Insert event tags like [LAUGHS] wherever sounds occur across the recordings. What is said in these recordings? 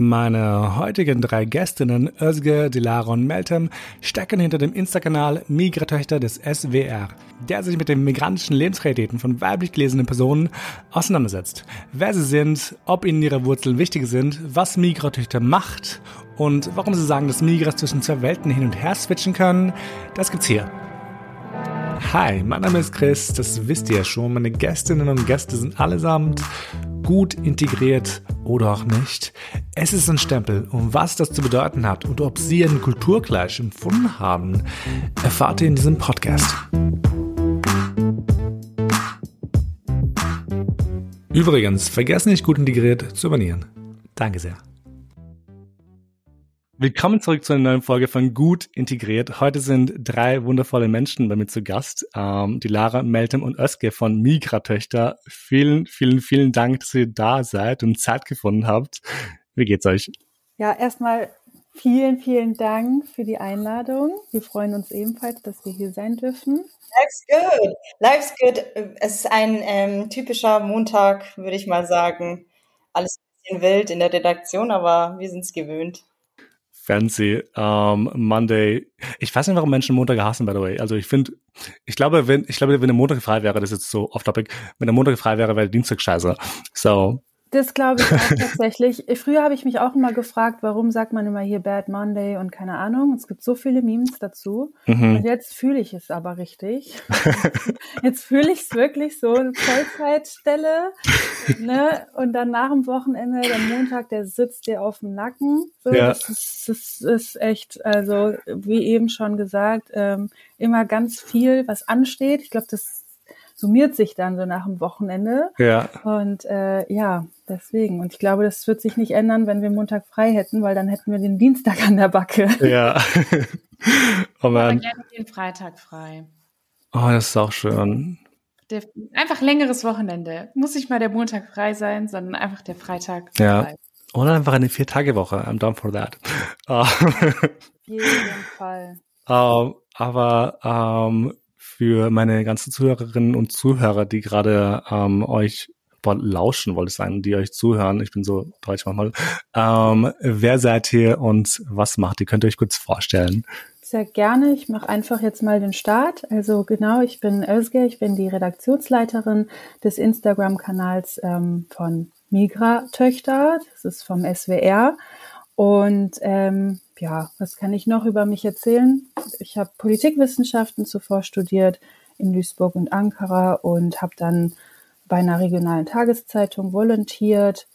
Meine heutigen drei Gästinnen, Özge, Dilara und Meltem, stecken hinter dem Insta-Kanal Migratöchter des SWR, der sich mit den migrantischen Lebensrealitäten von weiblich gelesenen Personen auseinandersetzt. Wer sie sind, ob ihnen ihre Wurzeln wichtig sind, was Migratöchter macht und warum sie sagen, dass Migras zwischen zwei Welten hin und her switchen können, das gibt's hier. Hi, mein Name ist Chris, das wisst ihr ja schon. Meine Gästinnen und Gäste sind allesamt gut integriert oder auch nicht. Es ist ein Stempel und was das zu bedeuten hat und ob Sie einen Kulturgleich empfunden haben, erfahrt ihr in diesem Podcast. Übrigens, vergessen nicht gut integriert zu abonnieren. Danke sehr. Willkommen zurück zu einer neuen Folge von Gut Integriert. Heute sind drei wundervolle Menschen bei mir zu Gast. Ähm, die Lara, Meltem und Özge von Migratöchter. Vielen, vielen, vielen Dank, dass ihr da seid und Zeit gefunden habt. Wie geht's euch? Ja, erstmal vielen, vielen Dank für die Einladung. Wir freuen uns ebenfalls, dass wir hier sein dürfen. Life's good. Life's good. Es ist ein ähm, typischer Montag, würde ich mal sagen. Alles ein bisschen wild in der Redaktion, aber wir sind es gewöhnt. Fancy, um, Monday. Ich weiß nicht, warum Menschen Montag hassen, by the way. Also ich finde, ich glaube, wenn, ich glaube, wenn der Montag frei wäre, das ist jetzt so off-topic, wenn der Montag frei wäre, wäre der Dienstag scheiße. So, das glaube ich auch [LAUGHS] tatsächlich. Früher habe ich mich auch immer gefragt, warum sagt man immer hier Bad Monday und keine Ahnung. Es gibt so viele Memes dazu. Mhm. Und jetzt fühle ich es aber richtig. [LAUGHS] jetzt fühle ich es wirklich so, eine Vollzeitstelle. ne? Und dann nach dem Wochenende, der Montag, der sitzt dir auf dem Nacken. So, ja. das, ist, das ist echt, also wie eben schon gesagt, ähm, immer ganz viel, was ansteht. Ich glaube, das summiert sich dann so nach dem Wochenende. Ja. Und äh, ja, deswegen. Und ich glaube, das wird sich nicht ändern, wenn wir Montag frei hätten, weil dann hätten wir den Dienstag an der Backe. Ja. [LAUGHS] oh man. gerne den Freitag frei. Oh, das ist auch schön. Der, einfach längeres Wochenende. Muss nicht mal der Montag frei sein, sondern einfach der Freitag ja. frei. Oder einfach eine Vier-Tage-Woche. I'm down for that. [LAUGHS] Auf jeden Fall. Uh, aber um, für meine ganzen Zuhörerinnen und Zuhörer, die gerade ähm, euch lauschen, wollte ich sagen, die euch zuhören. Ich bin so deutsch manchmal. Ähm, wer seid ihr und was macht ihr? Könnt ihr euch kurz vorstellen? Sehr gerne. Ich mache einfach jetzt mal den Start. Also genau, ich bin Özge, ich bin die Redaktionsleiterin des Instagram-Kanals ähm, von Migra Töchter. Das ist vom SWR. Und ähm, ja, was kann ich noch über mich erzählen? Ich habe Politikwissenschaften zuvor studiert in Duisburg und Ankara und habe dann bei einer regionalen Tageszeitung volontiert.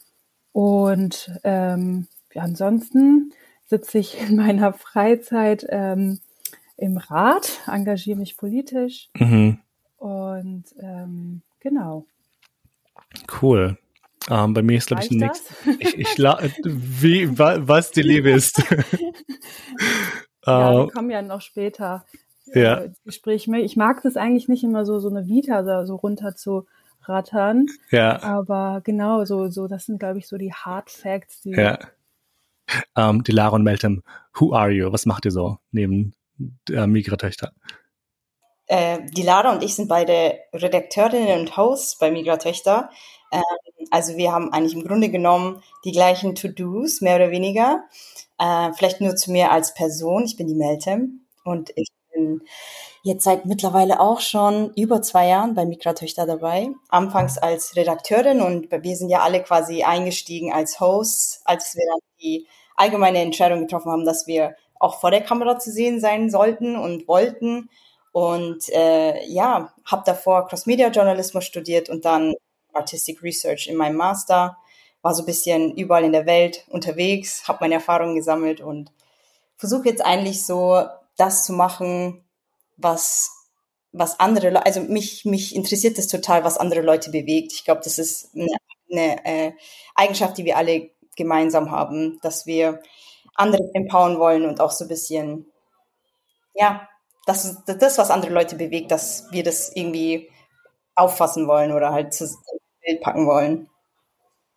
Und ähm, ja, ansonsten sitze ich in meiner Freizeit ähm, im Rat, engagiere mich politisch. Mhm. Und ähm, genau. Cool. Ähm, bei mir ist, glaube ich, nichts. Ich, ich wie, was die Liebe ist. [LAUGHS] [LAUGHS] ja, wir kommen ja noch später äh, ja. ins Gespräch. Ich mag das eigentlich nicht immer so, so eine Vita so runter zu rattern. Ja. Aber genau, so, so, das sind, glaube ich, so die Hard Facts, die. Ja. Um, ähm, die Lara und Meltem, who are you? Was macht ihr so neben der Migratöchter? Äh, die Lara und ich sind beide Redakteurinnen und Hosts bei Migratöchter. Ähm, also wir haben eigentlich im Grunde genommen die gleichen To-Dos, mehr oder weniger. Äh, vielleicht nur zu mir als Person. Ich bin die Meltem und ich bin jetzt seit mittlerweile auch schon über zwei Jahren bei Migratöchter dabei. Anfangs als Redakteurin und wir sind ja alle quasi eingestiegen als Hosts, als wir dann die allgemeine Entscheidung getroffen haben, dass wir auch vor der Kamera zu sehen sein sollten und wollten. Und äh, ja, habe davor Cross-Media-Journalismus studiert und dann Artistic Research in meinem Master, war so ein bisschen überall in der Welt unterwegs, habe meine Erfahrungen gesammelt und versuche jetzt eigentlich so das zu machen, was was andere, also mich mich interessiert das total, was andere Leute bewegt. Ich glaube, das ist eine, eine äh, Eigenschaft, die wir alle gemeinsam haben, dass wir andere empowern wollen und auch so ein bisschen, ja, das, das, was andere Leute bewegt, dass wir das irgendwie auffassen wollen oder halt Bild packen wollen.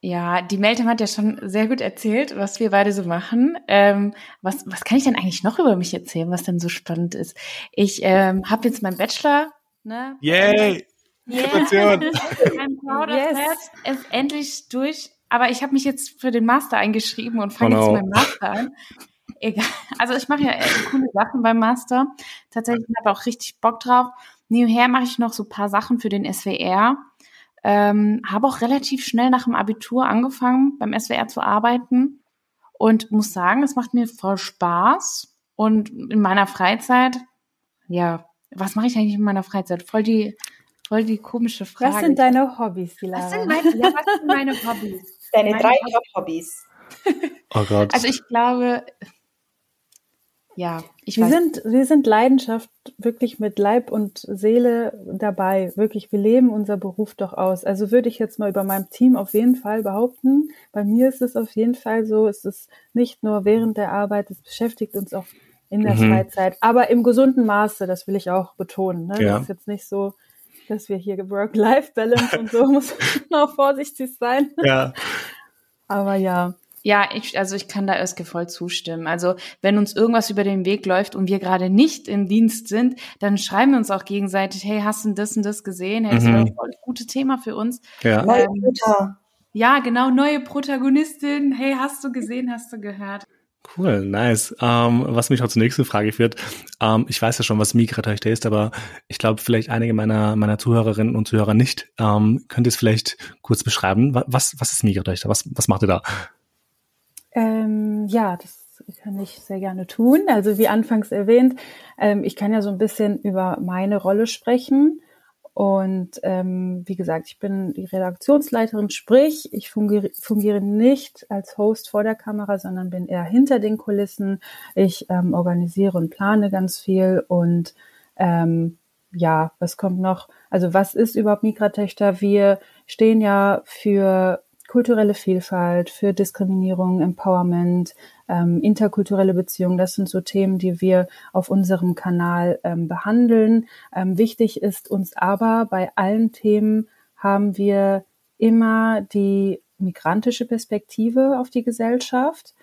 Ja, die Meltem hat ja schon sehr gut erzählt, was wir beide so machen. Ähm, was, was kann ich denn eigentlich noch über mich erzählen, was denn so spannend ist? Ich ähm, habe jetzt meinen Bachelor. Ne? Yay! Yeah. Gratulation! [LAUGHS] I'm proud yes. of that. Ist endlich durch aber ich habe mich jetzt für den Master eingeschrieben und fange oh no. jetzt meinen Master an. Egal. Also ich mache ja coole Sachen beim Master. Tatsächlich habe ich auch richtig Bock drauf. Nebenher mache ich noch so paar Sachen für den SWR. Ähm, habe auch relativ schnell nach dem Abitur angefangen, beim SWR zu arbeiten und muss sagen, es macht mir voll Spaß. Und in meiner Freizeit, ja, was mache ich eigentlich in meiner Freizeit? Voll die, voll die komische Frage. Was sind deine Hobbys, Lara? Was sind meine, ja, was sind meine Hobbys? Deine meine drei Top-Hobbys. oh Gott. Also ich glaube, ja, ich wir weiß. sind, wir sind Leidenschaft wirklich mit Leib und Seele dabei. Wirklich, wir leben unser Beruf doch aus. Also würde ich jetzt mal über meinem Team auf jeden Fall behaupten. Bei mir ist es auf jeden Fall so, es ist nicht nur während der Arbeit, es beschäftigt uns auch in der mhm. Freizeit, aber im gesunden Maße, das will ich auch betonen. Ne? Ja. Das ist jetzt nicht so, dass wir hier Work-Life-Balance und so [LAUGHS] muss man auch vorsichtig sein. Ja. Aber ja, ja, ich, also ich kann da Özge voll zustimmen. Also wenn uns irgendwas über den Weg läuft und wir gerade nicht im Dienst sind, dann schreiben wir uns auch gegenseitig, hey, hast du das und das gesehen? Hey, das mhm. ein voll gutes Thema für uns. Ja. Ähm, ja, genau, neue Protagonistin. Hey, hast du gesehen, hast du gehört? Cool, nice. Ähm, was mich auch zur nächsten Frage führt. Ähm, ich weiß ja schon, was Migratöchter ist, aber ich glaube, vielleicht einige meiner, meiner Zuhörerinnen und Zuhörer nicht. Ähm, könnt ihr es vielleicht kurz beschreiben? Was, was ist Migratöchter? Was, was macht ihr da? Ähm, ja, das kann ich sehr gerne tun. Also wie anfangs erwähnt, ähm, ich kann ja so ein bisschen über meine Rolle sprechen. Und ähm, wie gesagt, ich bin die Redaktionsleiterin, sprich, ich fungiere, fungiere nicht als Host vor der Kamera, sondern bin eher hinter den Kulissen. Ich ähm, organisiere und plane ganz viel und ähm, ja, was kommt noch? Also was ist überhaupt Migratöchter? Wir stehen ja für kulturelle Vielfalt, für Diskriminierung, Empowerment, ähm, interkulturelle Beziehungen. Das sind so Themen, die wir auf unserem Kanal ähm, behandeln. Ähm, wichtig ist uns aber, bei allen Themen haben wir immer die migrantische Perspektive auf die Gesellschaft.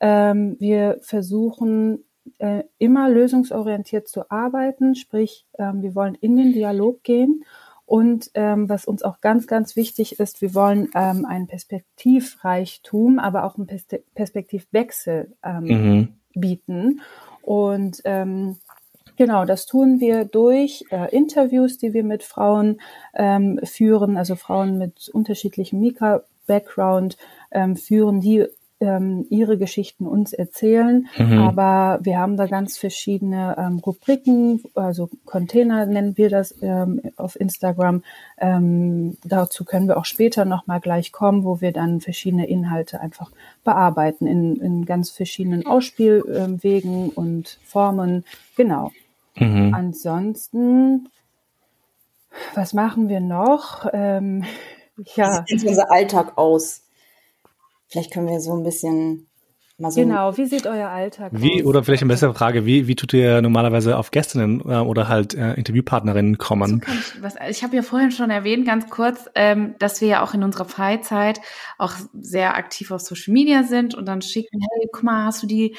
Ähm, wir versuchen äh, immer lösungsorientiert zu arbeiten, sprich, ähm, wir wollen in den Dialog gehen und ähm, was uns auch ganz, ganz wichtig ist, wir wollen ähm, einen Perspektivreichtum, aber auch einen Perspektivwechsel ähm, mhm. bieten. Und ähm, Genau, das tun wir durch äh, Interviews, die wir mit Frauen ähm, führen, also Frauen mit unterschiedlichem Mika-Background ähm, führen, die ähm, ihre Geschichten uns erzählen. Mhm. Aber wir haben da ganz verschiedene ähm, Rubriken, also Container nennen wir das ähm, auf Instagram. Ähm, dazu können wir auch später nochmal gleich kommen, wo wir dann verschiedene Inhalte einfach bearbeiten in, in ganz verschiedenen Ausspielwegen und Formen. Genau. Mhm. Ansonsten, was machen wir noch? Ähm, [LAUGHS] ja. Wie sieht unser Alltag aus? Vielleicht können wir so ein bisschen mal so. Genau, wie sieht euer Alltag wie, aus? Oder vielleicht eine bessere Frage, wie, wie tut ihr normalerweise auf Gästinnen äh, oder halt äh, Interviewpartnerinnen kommen? So ich was, ich habe ja vorhin schon erwähnt, ganz kurz, ähm, dass wir ja auch in unserer Freizeit auch sehr aktiv auf Social Media sind und dann schicken, hey, guck mal, hast du die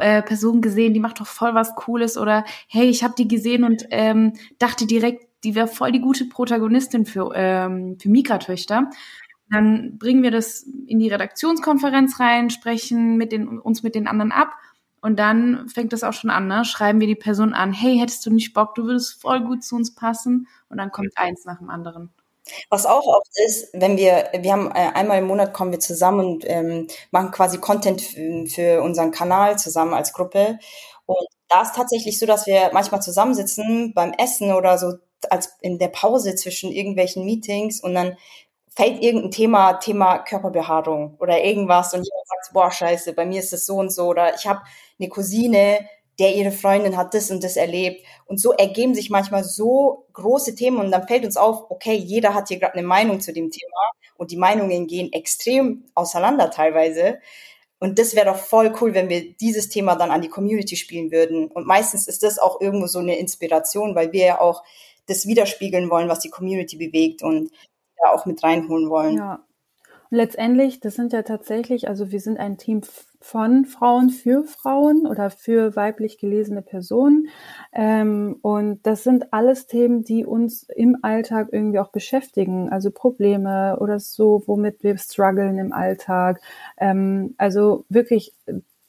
äh, Person gesehen, die macht doch voll was Cooles oder hey, ich habe die gesehen und ähm, dachte direkt, die wäre voll die gute Protagonistin für, ähm, für Migratöchter. Dann bringen wir das in die Redaktionskonferenz rein, sprechen mit den, uns mit den anderen ab und dann fängt das auch schon an, ne? Schreiben wir die Person an, hey, hättest du nicht Bock, du würdest voll gut zu uns passen und dann kommt eins nach dem anderen. Was auch oft ist, wenn wir, wir haben äh, einmal im Monat kommen wir zusammen und ähm, machen quasi Content für unseren Kanal zusammen als Gruppe. Und da ist tatsächlich so, dass wir manchmal zusammensitzen beim Essen oder so als in der Pause zwischen irgendwelchen Meetings und dann fällt irgendein Thema, Thema Körperbehaarung oder irgendwas und jemand sagt, boah, scheiße, bei mir ist das so und so oder ich habe eine Cousine, der ihre Freundin hat das und das erlebt. Und so ergeben sich manchmal so große Themen und dann fällt uns auf, okay, jeder hat hier gerade eine Meinung zu dem Thema und die Meinungen gehen extrem auseinander teilweise. Und das wäre doch voll cool, wenn wir dieses Thema dann an die Community spielen würden. Und meistens ist das auch irgendwo so eine Inspiration, weil wir ja auch das widerspiegeln wollen, was die Community bewegt. Und da auch mit reinholen wollen. Ja. letztendlich, das sind ja tatsächlich, also wir sind ein Team von Frauen für Frauen oder für weiblich gelesene Personen. Ähm, und das sind alles Themen, die uns im Alltag irgendwie auch beschäftigen. Also Probleme oder so, womit wir strugglen im Alltag. Ähm, also wirklich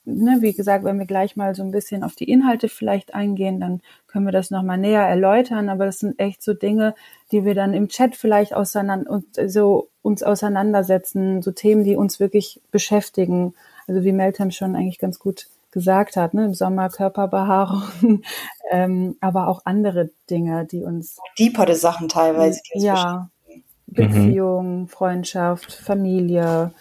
ne, wie gesagt, wenn wir gleich mal so ein bisschen auf die Inhalte vielleicht eingehen, dann können wir das nochmal näher erläutern. Aber das sind echt so Dinge, die wir dann im Chat vielleicht auseinander und so uns auseinandersetzen, so Themen, die uns wirklich beschäftigen. Also wie Meltem schon eigentlich ganz gut gesagt hat, ne, im Sommer Körperbehaarung, [LAUGHS] ähm, aber auch andere Dinge, die uns deepere Sachen teilweise. Ja, Beziehung, mhm. Freundschaft, Familie,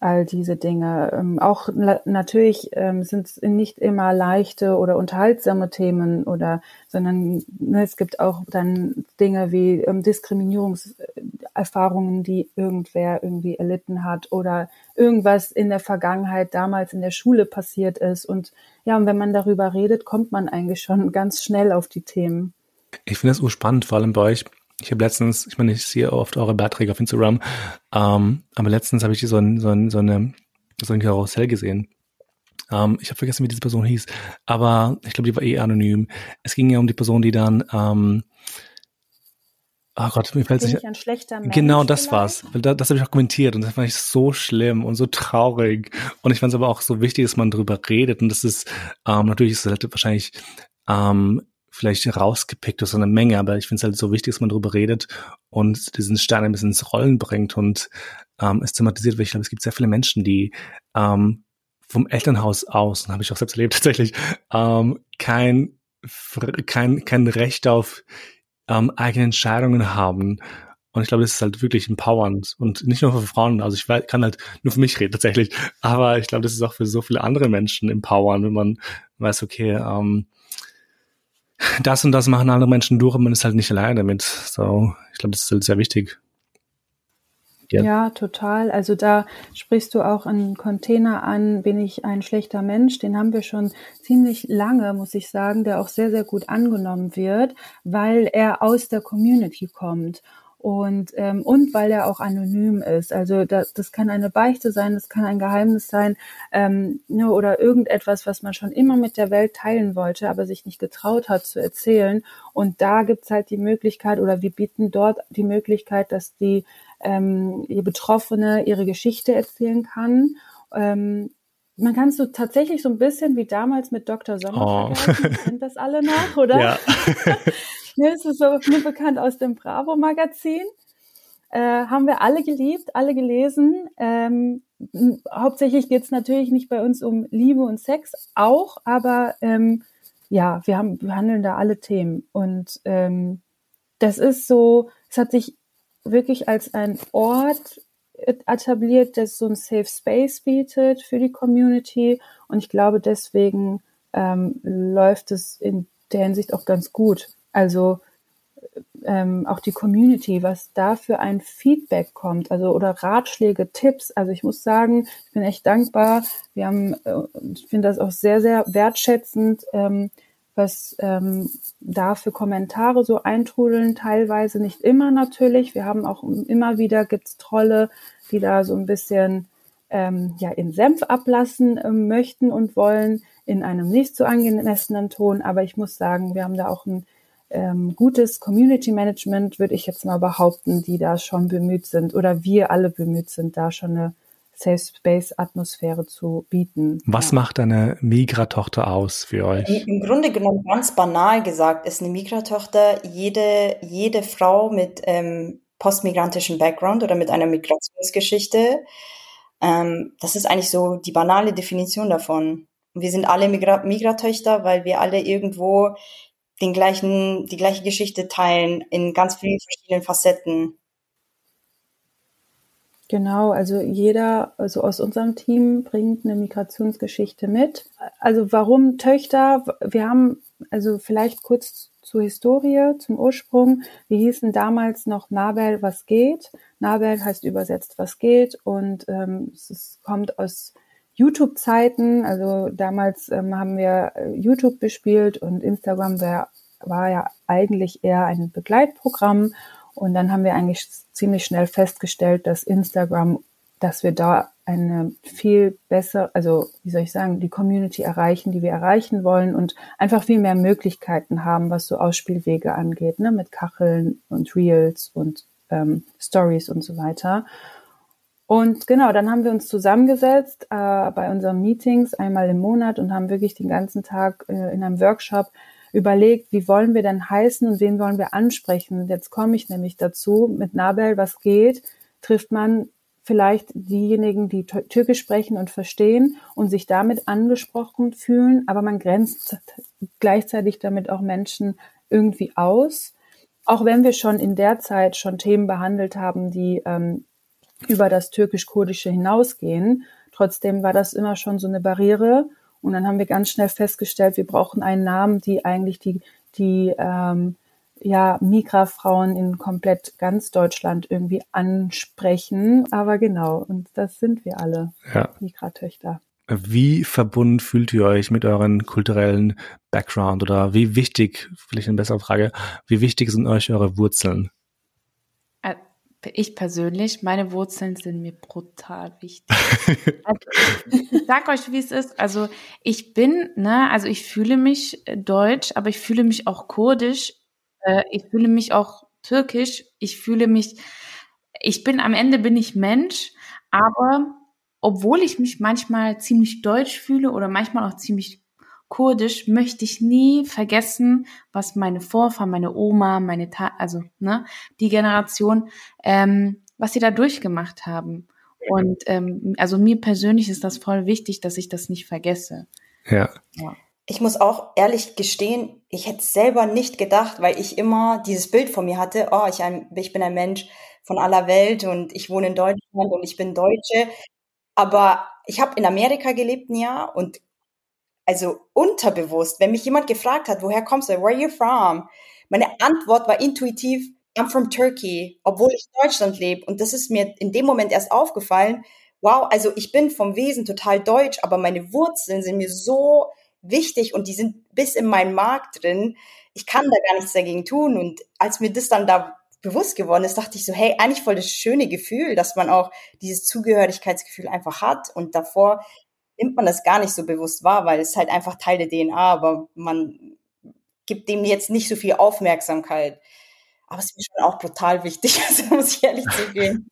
all diese Dinge. Ähm, auch natürlich ähm, sind es nicht immer leichte oder unterhaltsame Themen oder, sondern ne, es gibt auch dann Dinge wie ähm, Diskriminierungserfahrungen, die irgendwer irgendwie erlitten hat oder irgendwas in der Vergangenheit damals in der Schule passiert ist. Und ja, und wenn man darüber redet, kommt man eigentlich schon [LAUGHS] ganz schnell auf die Themen. Ich finde das urspannend, vor allem bei euch ich habe letztens, ich meine, ich sehe oft eure Beiträge auf Instagram, ähm, aber letztens habe ich so, ein, so, ein, so eine so ein Karussell gesehen. Ähm, ich habe vergessen, wie diese Person hieß, aber ich glaube, die war eh anonym. Es ging ja um die Person, die dann ähm, Oh Gott, mir fällt nicht ein schlechter Mensch Genau, das vielleicht? war's. Das, das habe ich auch kommentiert und das fand ich so schlimm und so traurig. Und ich fand es aber auch so wichtig, dass man darüber redet. Und das ist ähm, natürlich ist es halt wahrscheinlich ähm, vielleicht rausgepickt aus einer Menge, aber ich finde es halt so wichtig, dass man darüber redet und diesen Stein ein bisschen ins Rollen bringt und ähm, es thematisiert, weil ich glaube, es gibt sehr viele Menschen, die ähm, vom Elternhaus aus, und habe ich auch selbst erlebt [LAUGHS] tatsächlich, ähm, kein, kein, kein Recht auf ähm, eigene Entscheidungen haben. Und ich glaube, das ist halt wirklich empowernd und nicht nur für Frauen. Also ich kann halt nur für mich reden tatsächlich, aber ich glaube, das ist auch für so viele andere Menschen empowernd, wenn man weiß, okay, ähm, das und das machen andere Menschen durch und man ist halt nicht alleine damit. So, ich glaube, das ist halt sehr wichtig. Ja. ja. total. Also da sprichst du auch einen Container an, bin ich ein schlechter Mensch. Den haben wir schon ziemlich lange, muss ich sagen, der auch sehr, sehr gut angenommen wird, weil er aus der Community kommt und ähm, und weil er auch anonym ist. Also das, das kann eine Beichte sein, das kann ein Geheimnis sein ähm, ne, oder irgendetwas, was man schon immer mit der Welt teilen wollte, aber sich nicht getraut hat zu erzählen. Und da gibt's halt die Möglichkeit oder wir bieten dort die Möglichkeit, dass die ähm, die Betroffene ihre Geschichte erzählen kann. Ähm, man kann so tatsächlich so ein bisschen wie damals mit Dr. Sommer oh. vergleichen. Kennt das alle noch, oder? [LAUGHS] Ja. [LAUGHS] Ne, es ist so mir [LAUGHS] bekannt aus dem Bravo-Magazin. Äh, haben wir alle geliebt, alle gelesen. Ähm, hauptsächlich geht es natürlich nicht bei uns um Liebe und Sex, auch, aber ähm, ja, wir haben, wir handeln da alle Themen. Und ähm, das ist so, es hat sich wirklich als ein Ort etabliert, das so ein Safe Space bietet für die Community. Und ich glaube, deswegen ähm, läuft es in der Hinsicht auch ganz gut. Also ähm, auch die Community, was da für ein Feedback kommt, also oder Ratschläge, Tipps. Also ich muss sagen, ich bin echt dankbar. Wir haben, äh, ich finde das auch sehr, sehr wertschätzend, ähm, was ähm, da für Kommentare so eintrudeln. Teilweise nicht immer natürlich. Wir haben auch immer wieder gibt's Trolle, die da so ein bisschen ähm, ja in Senf ablassen äh, möchten und wollen in einem nicht so angemessenen Ton. Aber ich muss sagen, wir haben da auch ein ähm, gutes Community Management, würde ich jetzt mal behaupten, die da schon bemüht sind oder wir alle bemüht sind, da schon eine Safe Space Atmosphäre zu bieten. Was ja. macht eine Migratochter aus für euch? Im Grunde genommen ganz banal gesagt ist eine Migratochter jede, jede Frau mit ähm, postmigrantischem Background oder mit einer Migrationsgeschichte. Ähm, das ist eigentlich so die banale Definition davon. wir sind alle Migra Migratöchter, weil wir alle irgendwo den gleichen, die gleiche Geschichte teilen in ganz vielen verschiedenen Facetten. Genau, also jeder, also aus unserem Team bringt eine Migrationsgeschichte mit. Also warum Töchter? Wir haben, also vielleicht kurz zur Historie, zum Ursprung. Wir hießen damals noch Nabel, was geht. Nabel heißt übersetzt, was geht. Und ähm, es kommt aus YouTube-Zeiten. Also damals ähm, haben wir äh, YouTube bespielt und Instagram wär, war ja eigentlich eher ein Begleitprogramm. Und dann haben wir eigentlich ziemlich schnell festgestellt, dass Instagram, dass wir da eine viel besser, also wie soll ich sagen, die Community erreichen, die wir erreichen wollen und einfach viel mehr Möglichkeiten haben, was so Ausspielwege angeht, ne, mit Kacheln und Reels und ähm, Stories und so weiter. Und genau, dann haben wir uns zusammengesetzt äh, bei unseren Meetings einmal im Monat und haben wirklich den ganzen Tag äh, in einem Workshop überlegt, wie wollen wir denn heißen und wen wollen wir ansprechen. Jetzt komme ich nämlich dazu, mit Nabel, was geht, trifft man vielleicht diejenigen, die Türkisch sprechen und verstehen und sich damit angesprochen fühlen, aber man grenzt gleichzeitig damit auch Menschen irgendwie aus. Auch wenn wir schon in der Zeit schon Themen behandelt haben, die ähm, über das türkisch-kurdische hinausgehen. Trotzdem war das immer schon so eine Barriere. Und dann haben wir ganz schnell festgestellt, wir brauchen einen Namen, die eigentlich die, die ähm, ja, Migra-Frauen in komplett ganz Deutschland irgendwie ansprechen. Aber genau, und das sind wir alle, ja. Migra-Töchter. Wie verbunden fühlt ihr euch mit euren kulturellen Background oder wie wichtig, vielleicht eine bessere Frage, wie wichtig sind euch eure Wurzeln? Ich persönlich, meine Wurzeln sind mir brutal wichtig. [LAUGHS] also, ich sag euch, wie es ist. Also ich bin, ne, also ich fühle mich äh, deutsch, aber ich fühle mich auch kurdisch. Äh, ich fühle mich auch türkisch. Ich fühle mich, ich bin am Ende bin ich Mensch, aber obwohl ich mich manchmal ziemlich deutsch fühle oder manchmal auch ziemlich Kurdisch möchte ich nie vergessen, was meine Vorfahren, meine Oma, meine Ta also ne, die Generation, ähm, was sie da durchgemacht haben. Und ähm, also mir persönlich ist das voll wichtig, dass ich das nicht vergesse. Ja. ja. Ich muss auch ehrlich gestehen, ich hätte selber nicht gedacht, weil ich immer dieses Bild von mir hatte, oh, ich, ein, ich bin ein Mensch von aller Welt und ich wohne in Deutschland und ich bin Deutsche. Aber ich habe in Amerika gelebt ein Jahr und also unterbewusst, wenn mich jemand gefragt hat, woher kommst du, where are you from? Meine Antwort war intuitiv, I'm from Turkey, obwohl ich in Deutschland lebe. Und das ist mir in dem Moment erst aufgefallen. Wow, also ich bin vom Wesen total deutsch, aber meine Wurzeln sind mir so wichtig und die sind bis in meinen Mark drin. Ich kann da gar nichts dagegen tun. Und als mir das dann da bewusst geworden ist, dachte ich so, hey, eigentlich voll das schöne Gefühl, dass man auch dieses Zugehörigkeitsgefühl einfach hat. Und davor nimmt man das gar nicht so bewusst wahr, weil es halt einfach Teil der DNA, aber man gibt dem jetzt nicht so viel Aufmerksamkeit. Aber es ist mir schon auch brutal wichtig, [LAUGHS] also muss ich ehrlich zugeben.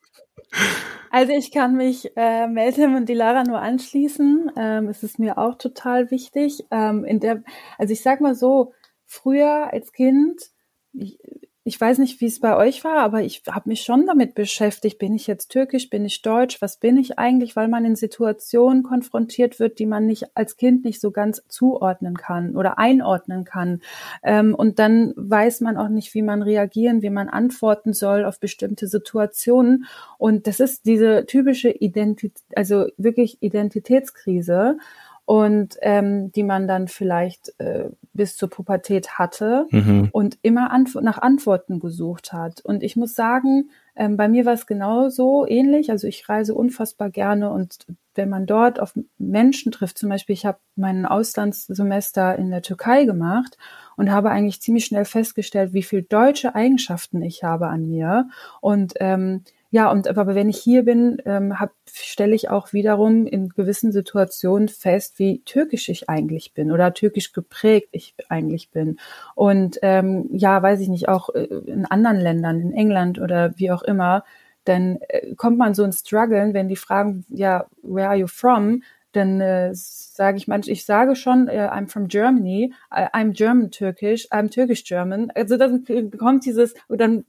Also ich kann mich äh, Meltem und Dilara nur anschließen. Ähm, es ist mir auch total wichtig. Ähm, in der, also ich sag mal so, früher als Kind, ich, ich weiß nicht, wie es bei euch war, aber ich habe mich schon damit beschäftigt, bin ich jetzt türkisch, bin ich deutsch, was bin ich eigentlich, weil man in Situationen konfrontiert wird, die man nicht als Kind nicht so ganz zuordnen kann oder einordnen kann. Ähm, und dann weiß man auch nicht, wie man reagieren, wie man antworten soll auf bestimmte Situationen. Und das ist diese typische Identität, also wirklich Identitätskrise und ähm, die man dann vielleicht äh, bis zur Pubertät hatte mhm. und immer Antw nach Antworten gesucht hat. Und ich muss sagen, ähm, bei mir war es genauso ähnlich. Also ich reise unfassbar gerne und wenn man dort auf Menschen trifft, zum Beispiel, ich habe mein Auslandssemester in der Türkei gemacht und habe eigentlich ziemlich schnell festgestellt, wie viel deutsche Eigenschaften ich habe an mir. Und ähm, ja, und aber wenn ich hier bin, ähm, stelle ich auch wiederum in gewissen Situationen fest, wie türkisch ich eigentlich bin oder türkisch geprägt ich eigentlich bin. Und ähm, ja, weiß ich nicht, auch äh, in anderen Ländern, in England oder wie auch immer, dann äh, kommt man so ins Struggeln, wenn die fragen, ja, where are you from? Dann äh, sage ich manchmal, ich sage schon, äh, I'm from Germany, I'm German Turkish, I'm Turkish German. Also dann kommt dieses, dann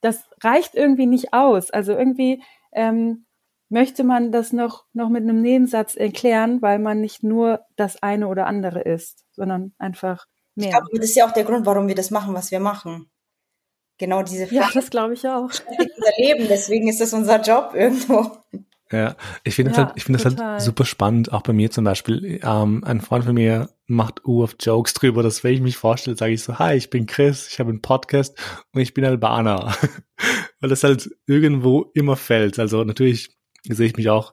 das reicht irgendwie nicht aus. Also irgendwie ähm, möchte man das noch, noch mit einem Nebensatz erklären, weil man nicht nur das eine oder andere ist, sondern einfach mehr. Ich glaube, das ist ja auch der Grund, warum wir das machen, was wir machen. Genau diese Frage. Ja, das glaube ich auch. unser Leben, deswegen ist das unser Job irgendwo. Ja, ich finde ja, halt, ich finde das halt super spannend, auch bei mir zum Beispiel. Ähm, ein Freund von mir macht U of Jokes drüber, dass wenn ich mich vorstelle, sage ich so, hi, ich bin Chris, ich habe einen Podcast und ich bin Albaner. [LAUGHS] Weil das halt irgendwo immer fällt. Also natürlich sehe ich mich auch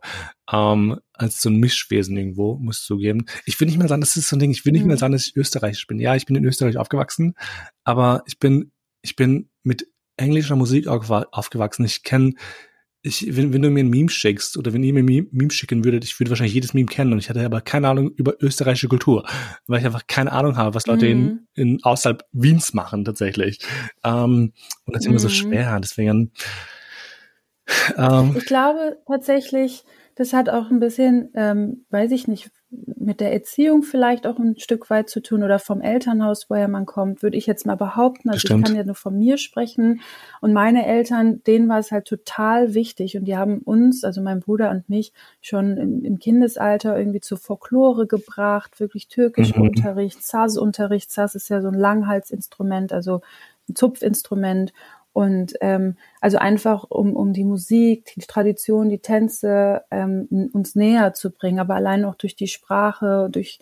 ähm, als so ein Mischwesen irgendwo, muss ich zugeben. Ich will nicht mehr sagen, das ist so ein Ding, ich will nicht mhm. mehr sagen, dass ich österreichisch bin. Ja, ich bin in Österreich aufgewachsen, aber ich bin, ich bin mit englischer Musik aufgewachsen. Ich kenne ich, wenn, wenn du mir ein Meme schickst oder wenn ihr mir ein Meme schicken würdet, ich würde wahrscheinlich jedes Meme kennen und ich hatte aber keine Ahnung über österreichische Kultur, weil ich einfach keine Ahnung habe, was Leute mhm. in, in außerhalb Wiens machen tatsächlich. Ähm, und das ist mhm. immer so schwer, deswegen. Ähm, ich glaube tatsächlich, das hat auch ein bisschen, ähm, weiß ich nicht, mit der Erziehung vielleicht auch ein Stück weit zu tun oder vom Elternhaus, woher man kommt, würde ich jetzt mal behaupten. Also Bestimmt. ich kann ja nur von mir sprechen. Und meine Eltern, denen war es halt total wichtig und die haben uns, also mein Bruder und mich, schon im, im Kindesalter irgendwie zur Folklore gebracht, wirklich Türkischunterricht, mhm. Saz-Unterricht. Saz ist ja so ein Langhalsinstrument, also ein Zupfinstrument. Und ähm, also einfach, um, um die Musik, die Tradition, die Tänze ähm, uns näher zu bringen, aber allein auch durch die Sprache, durch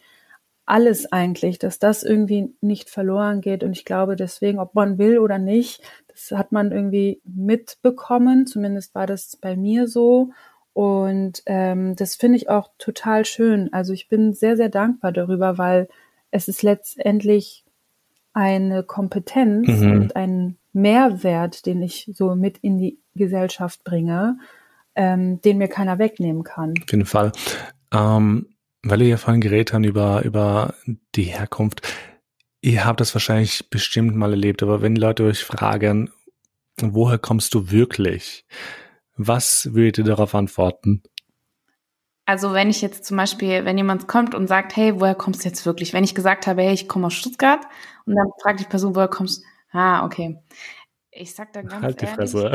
alles eigentlich, dass das irgendwie nicht verloren geht. Und ich glaube deswegen, ob man will oder nicht, das hat man irgendwie mitbekommen. Zumindest war das bei mir so. Und ähm, das finde ich auch total schön. Also ich bin sehr, sehr dankbar darüber, weil es ist letztendlich eine Kompetenz mhm. und ein Mehrwert, den ich so mit in die Gesellschaft bringe, ähm, den mir keiner wegnehmen kann. Auf jeden Fall. Ähm, weil wir ja vorhin geredet haben über, über die Herkunft. Ihr habt das wahrscheinlich bestimmt mal erlebt, aber wenn Leute euch fragen, woher kommst du wirklich? Was würdet ihr darauf antworten? Also wenn ich jetzt zum Beispiel, wenn jemand kommt und sagt, hey, woher kommst du jetzt wirklich? Wenn ich gesagt habe, hey, ich komme aus Stuttgart und dann fragt die Person, woher kommst du? Ah, okay. Ich sag dann ganz halt die ehrlich, Fresse.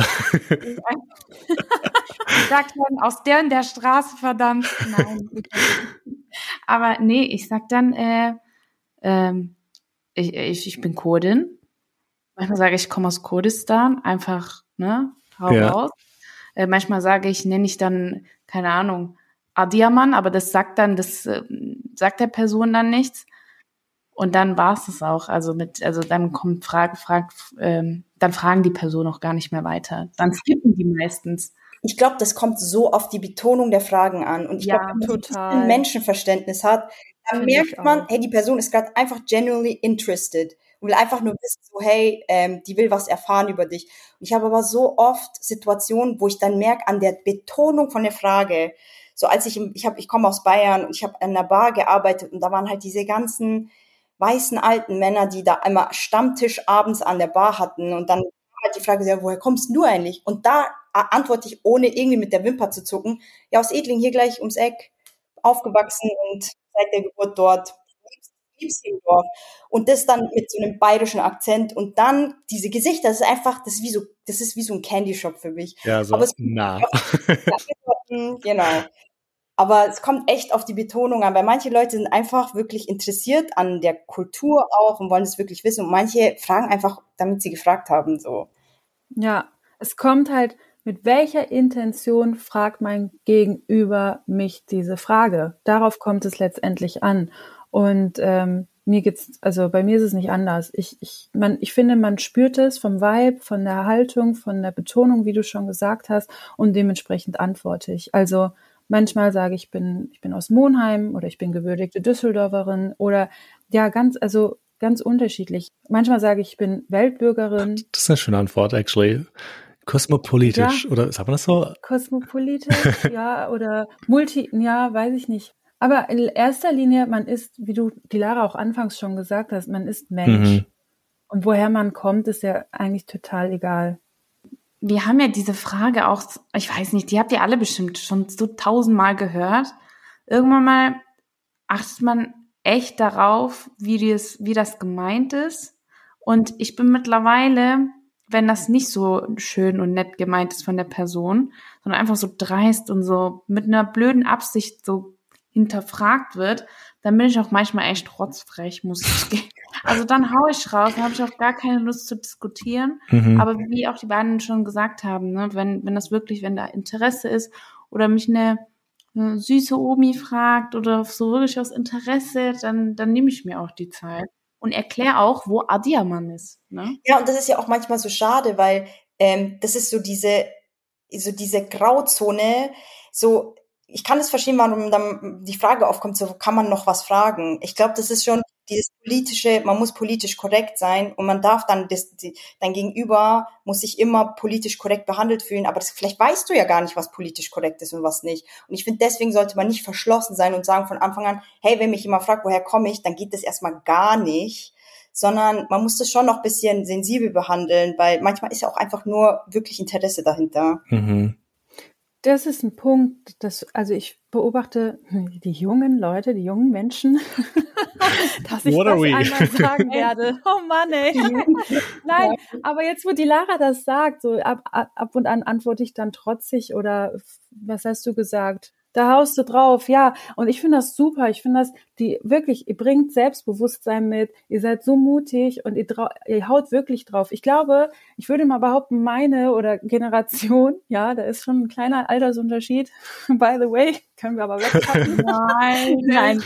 ich sag dann aus der und der Straße, verdammt. Nein. Aber nee, ich sag dann, äh, ähm, ich, ich, ich bin Kurdin. Manchmal sage ich, ich komme aus Kurdistan, einfach, ne, hau ja. raus. Äh, manchmal sage ich, nenne ich dann, keine Ahnung, Adiaman, aber das sagt dann, das äh, sagt der Person dann nichts. Und dann war es es auch. Also mit, also dann kommt Frage, fragt, ähm, dann fragen die Person auch gar nicht mehr weiter. Dann skippen die meistens. Ich glaube, das kommt so auf die Betonung der Fragen an. Und ich ja, glaube, wenn man ein Menschenverständnis hat, dann Find merkt man, hey, die Person ist gerade einfach genuinely interested und will einfach nur wissen, so, hey, ähm, die will was erfahren über dich. Und ich habe aber so oft Situationen, wo ich dann merke, an der Betonung von der Frage, so als ich, ich habe, ich komme aus Bayern und ich habe an einer Bar gearbeitet und da waren halt diese ganzen weißen alten Männer, die da einmal Stammtisch abends an der Bar hatten und dann halt die Frage, ja, woher kommst du eigentlich? Und da antworte ich, ohne irgendwie mit der Wimper zu zucken, ja, aus Edling hier gleich ums Eck, aufgewachsen und seit der Geburt dort, liebst im Dorf. Und das dann mit so einem bayerischen Akzent und dann diese Gesichter, das ist einfach, das ist wie so, das ist wie so ein Candy Shop für mich. Ja, so, Aber es, nah. [LAUGHS] genau. Aber es kommt echt auf die Betonung an, weil manche Leute sind einfach wirklich interessiert an der Kultur auch und wollen es wirklich wissen. Und manche fragen einfach, damit sie gefragt haben, so. Ja, es kommt halt, mit welcher Intention fragt mein Gegenüber mich diese Frage? Darauf kommt es letztendlich an. Und ähm, mir geht's, also bei mir ist es nicht anders. Ich, ich, man, ich finde, man spürt es vom Vibe, von der Haltung, von der Betonung, wie du schon gesagt hast, und dementsprechend antworte ich. Also Manchmal sage ich, ich bin, ich bin aus Monheim oder ich bin gewürdigte Düsseldorferin oder ja, ganz, also ganz unterschiedlich. Manchmal sage ich, ich bin Weltbürgerin. Das ist eine schöne Antwort, actually. Kosmopolitisch, ja. oder sagt man das so? Kosmopolitisch, [LAUGHS] ja, oder multi, ja, weiß ich nicht. Aber in erster Linie, man ist, wie du, die Lara auch anfangs schon gesagt hast, man ist Mensch. Mhm. Und woher man kommt, ist ja eigentlich total egal wir haben ja diese Frage auch, ich weiß nicht, die habt ihr alle bestimmt schon so tausendmal gehört. Irgendwann mal achtet man echt darauf, wie das, wie das gemeint ist. Und ich bin mittlerweile, wenn das nicht so schön und nett gemeint ist von der Person, sondern einfach so dreist und so mit einer blöden Absicht so hinterfragt wird, dann bin ich auch manchmal echt rotzfrech, muss ich also dann hau ich raus, dann habe ich auch gar keine Lust zu diskutieren. Mhm. Aber wie auch die beiden schon gesagt haben, ne, wenn, wenn das wirklich, wenn da Interesse ist oder mich eine, eine süße Omi fragt oder so wirklich aus Interesse, dann, dann nehme ich mir auch die Zeit und erkläre auch, wo Adiaman ist. Ne? Ja, und das ist ja auch manchmal so schade, weil ähm, das ist so diese, so diese Grauzone, so ich kann es verstehen, warum dann die Frage aufkommt, so kann man noch was fragen. Ich glaube, das ist schon, dieses politische, man muss politisch korrekt sein und man darf dann, das, die, dein Gegenüber muss sich immer politisch korrekt behandelt fühlen, aber das, vielleicht weißt du ja gar nicht, was politisch korrekt ist und was nicht. Und ich finde, deswegen sollte man nicht verschlossen sein und sagen von Anfang an, hey, wenn mich jemand fragt, woher komme ich, dann geht das erstmal gar nicht, sondern man muss das schon noch bisschen sensibel behandeln, weil manchmal ist ja auch einfach nur wirklich Interesse dahinter. Mhm. Das ist ein Punkt, das, also ich beobachte die jungen Leute, die jungen Menschen, [LAUGHS] dass ich What das einmal sagen [LAUGHS] werde. Oh Mann, ey. [LAUGHS] Nein, aber jetzt, wo die Lara das sagt, so ab, ab und an antworte ich dann trotzig oder was hast du gesagt? Da haust du drauf, ja. Und ich finde das super. Ich finde das, die wirklich, ihr bringt Selbstbewusstsein mit. Ihr seid so mutig und ihr, ihr haut wirklich drauf. Ich glaube, ich würde mal behaupten, meine oder Generation, [LAUGHS] ja, da ist schon ein kleiner Altersunterschied. [LAUGHS] By the way, können wir aber wegpacken. [LAUGHS] nein, nein,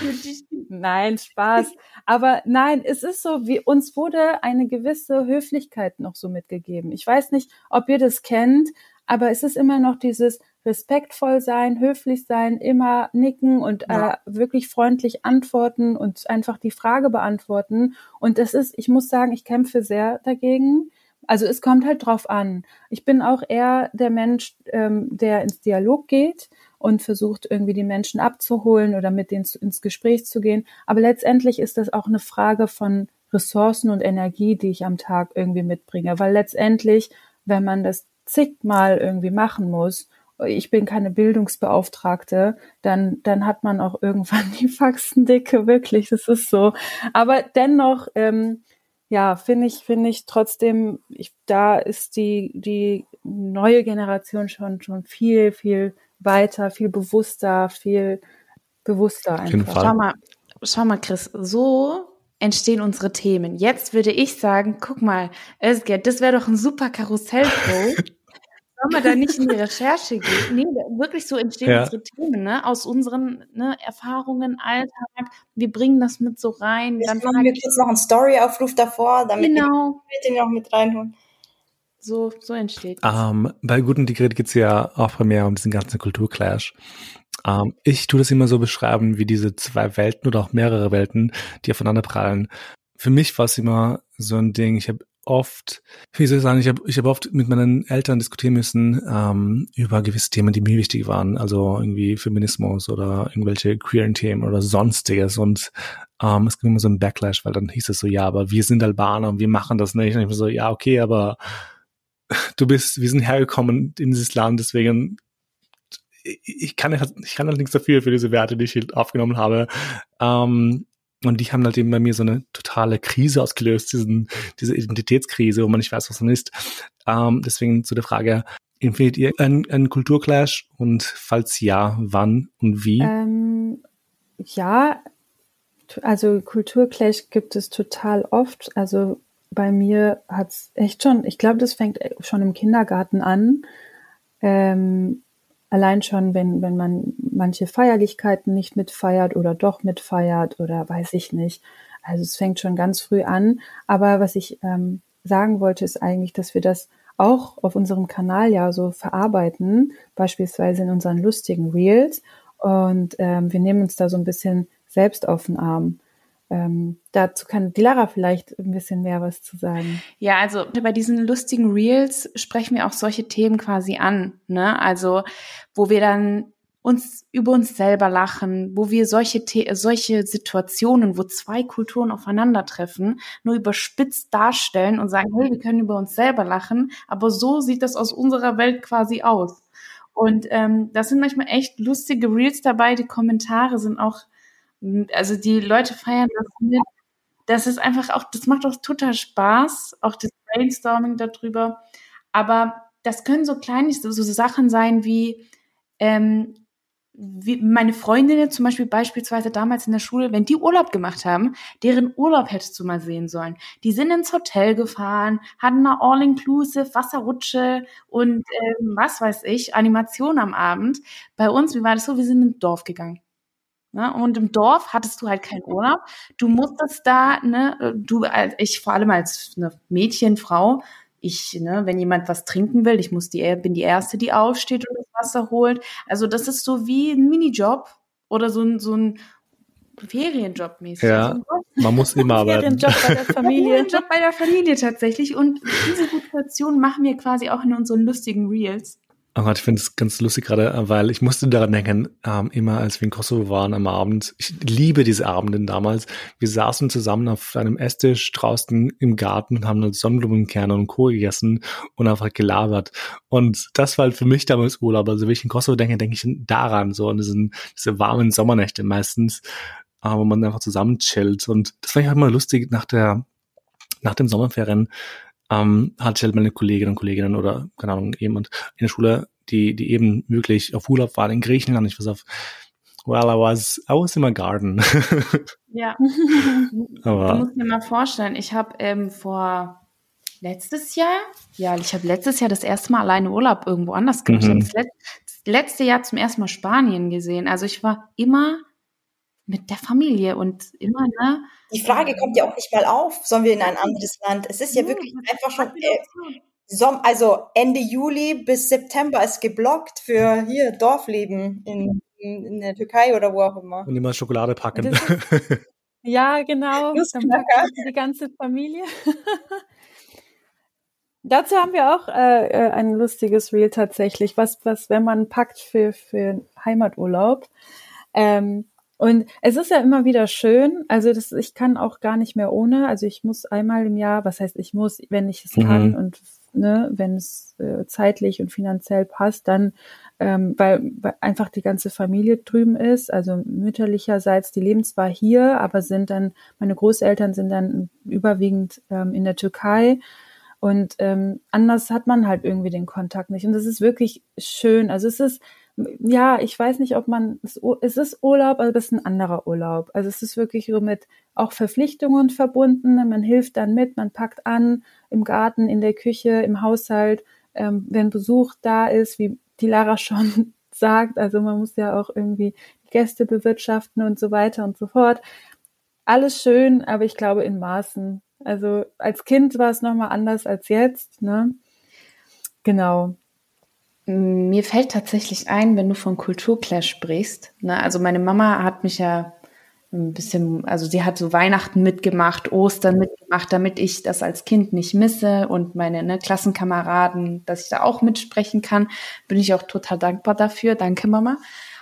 nein, Spaß. Aber nein, es ist so, wie uns wurde eine gewisse Höflichkeit noch so mitgegeben. Ich weiß nicht, ob ihr das kennt, aber es ist immer noch dieses, respektvoll sein, höflich sein, immer nicken und ja. äh, wirklich freundlich antworten und einfach die Frage beantworten. Und das ist, ich muss sagen, ich kämpfe sehr dagegen. Also es kommt halt drauf an. Ich bin auch eher der Mensch, ähm, der ins Dialog geht und versucht irgendwie die Menschen abzuholen oder mit denen ins Gespräch zu gehen. Aber letztendlich ist das auch eine Frage von Ressourcen und Energie, die ich am Tag irgendwie mitbringe. Weil letztendlich, wenn man das zigmal irgendwie machen muss ich bin keine Bildungsbeauftragte, dann, dann hat man auch irgendwann [LAUGHS] die Faxendicke, wirklich, das ist so. Aber dennoch, ähm, ja, finde ich, finde ich trotzdem, ich, da ist die, die neue Generation schon, schon viel, viel weiter, viel bewusster, viel bewusster einfach. Schau mal, schau mal, Chris, so entstehen unsere Themen. Jetzt würde ich sagen, guck mal, Özge, das wäre doch ein super Karussellshow. [LAUGHS] Sollen wir da nicht in die Recherche gehen? Nee, wirklich so entstehen ja. unsere Themen, ne? Aus unseren ne, Erfahrungen, Alltag. Wir bringen das mit so rein. Dann machen wir kurz noch einen Story-Aufruf davor, damit genau. wir den auch mit reinholen. So, so entsteht das. Um, ähm, bei Guten Integrität geht es ja auch primär um diesen ganzen Kulturclash. Um, ähm, ich tue das immer so beschreiben wie diese zwei Welten oder auch mehrere Welten, die aufeinander prallen. Für mich war es immer so ein Ding, ich habe oft, wie soll ich sagen, ich habe ich hab oft mit meinen Eltern diskutieren müssen ähm, über gewisse Themen, die mir wichtig waren, also irgendwie Feminismus oder irgendwelche queeren Themen oder sonstiges und ähm, es ging immer so ein Backlash, weil dann hieß es so, ja, aber wir sind Albaner und wir machen das nicht. Und ich war so, ja, okay, aber [LAUGHS] du bist, wir sind hergekommen in dieses Land, deswegen ich kann, ich kann halt nichts dafür, für diese Werte, die ich aufgenommen habe. Ähm, und die haben halt eben bei mir so eine totale Krise ausgelöst, diesen, diese Identitätskrise, wo man nicht weiß, was man ist. Ähm, deswegen zu der Frage, empfehlt ihr einen, einen Kulturclash und falls ja, wann und wie? Ähm, ja, also Kulturclash gibt es total oft. Also bei mir hat es echt schon, ich glaube, das fängt schon im Kindergarten an. Ähm, Allein schon, wenn, wenn man manche Feierlichkeiten nicht mitfeiert oder doch mitfeiert oder weiß ich nicht. Also es fängt schon ganz früh an. Aber was ich ähm, sagen wollte, ist eigentlich, dass wir das auch auf unserem Kanal ja so verarbeiten, beispielsweise in unseren lustigen Reels. Und ähm, wir nehmen uns da so ein bisschen selbst auf den Arm. Ähm, dazu kann die Lara vielleicht ein bisschen mehr was zu sagen. Ja, also bei diesen lustigen Reels sprechen wir auch solche Themen quasi an, ne? Also, wo wir dann uns über uns selber lachen, wo wir solche solche Situationen, wo zwei Kulturen aufeinandertreffen, nur überspitzt darstellen und sagen, hey, wir können über uns selber lachen, aber so sieht das aus unserer Welt quasi aus. Und ähm, das sind manchmal echt lustige Reels dabei. Die Kommentare sind auch also die Leute feiern das mit. Das ist einfach auch, das macht auch total Spaß, auch das Brainstorming darüber. Aber das können so kleine so, so Sachen sein wie, ähm, wie meine Freundinnen zum Beispiel beispielsweise damals in der Schule, wenn die Urlaub gemacht haben, deren Urlaub hättest du mal sehen sollen. Die sind ins Hotel gefahren, hatten eine All-Inclusive, Wasserrutsche und ähm, was weiß ich, Animation am Abend. Bei uns, wie war das so? Wir sind ins Dorf gegangen. Ne? Und im Dorf hattest du halt keinen Urlaub. Du musstest da, ne, du, ich vor allem als eine Mädchenfrau, ich, ne, wenn jemand was trinken will, ich muss die, bin die Erste, die aufsteht und das Wasser holt. Also das ist so wie ein Minijob oder so ein, so ein Ferienjob-mäßig. Ja, also, man muss [LAUGHS] immer arbeiten. Ferienjob bei der Familie. [LAUGHS] Ferienjob bei der Familie tatsächlich. Und diese Situation machen wir quasi auch in unseren lustigen Reels. Oh Gott, ich finde es ganz lustig gerade, weil ich musste daran denken, ähm, immer als wir in Kosovo waren am Abend. Ich liebe diese Abenden damals. Wir saßen zusammen auf einem Esstisch draußen im Garten und haben Sonnenblumenkerne und Co. gegessen und einfach gelabert. Und das war halt für mich damals Urlaub. Also wenn ich in Kosovo denke, denke ich daran, so an diesen, diese warmen Sommernächte meistens, äh, wo man einfach zusammen chillt. Und das war ja immer lustig nach der, nach dem Sommerferien ähm, hatte ich halt meine Kolleginnen und Kolleginnen oder, keine Ahnung, jemand in der Schule, die, die eben wirklich auf Urlaub waren in Griechenland. Ich was auf, well, I was, I was in my garden. [LAUGHS] ja. [LAUGHS] Aber, du musst dir mal vorstellen, ich habe ähm, vor letztes Jahr, ja, ich habe letztes Jahr das erste Mal alleine Urlaub irgendwo anders gemacht. Mhm. Das, das letzte Jahr zum ersten Mal Spanien gesehen. Also ich war immer mit der Familie und immer, ne? Die Frage kommt ja auch nicht mal auf, sollen wir in ein anderes Land? Es ist ja, ja wirklich einfach schon, äh, Som also Ende Juli bis September ist geblockt für hier Dorfleben in, in, in der Türkei oder wo auch immer. Und immer Schokolade packen. Ist, [LAUGHS] ja, genau. Dann packt die ganze Familie. [LAUGHS] Dazu haben wir auch äh, äh, ein lustiges Reel tatsächlich, was, was, wenn man packt für, für Heimaturlaub. Ähm, und es ist ja immer wieder schön, also das, ich kann auch gar nicht mehr ohne, also ich muss einmal im Jahr, was heißt ich muss, wenn ich es mhm. kann und ne, wenn es äh, zeitlich und finanziell passt, dann ähm, weil, weil einfach die ganze Familie drüben ist, also mütterlicherseits, die leben zwar hier, aber sind dann, meine Großeltern sind dann überwiegend ähm, in der Türkei. Und ähm, anders hat man halt irgendwie den Kontakt nicht. Und das ist wirklich schön, also es ist ja, ich weiß nicht, ob man, es ist Urlaub, aber das ist ein anderer Urlaub. Also es ist wirklich so mit auch Verpflichtungen verbunden. Man hilft dann mit, man packt an im Garten, in der Küche, im Haushalt, ähm, wenn Besuch da ist, wie die Lara [LAUGHS] schon sagt. Also man muss ja auch irgendwie Gäste bewirtschaften und so weiter und so fort. Alles schön, aber ich glaube in Maßen. Also als Kind war es nochmal anders als jetzt, ne? Genau. Mir fällt tatsächlich ein, wenn du von Kulturclash sprichst. Ne? Also meine Mama hat mich ja ein bisschen, also sie hat so Weihnachten mitgemacht, Ostern mitgemacht, damit ich das als Kind nicht misse und meine ne, Klassenkameraden, dass ich da auch mitsprechen kann. Bin ich auch total dankbar dafür. Danke, Mama.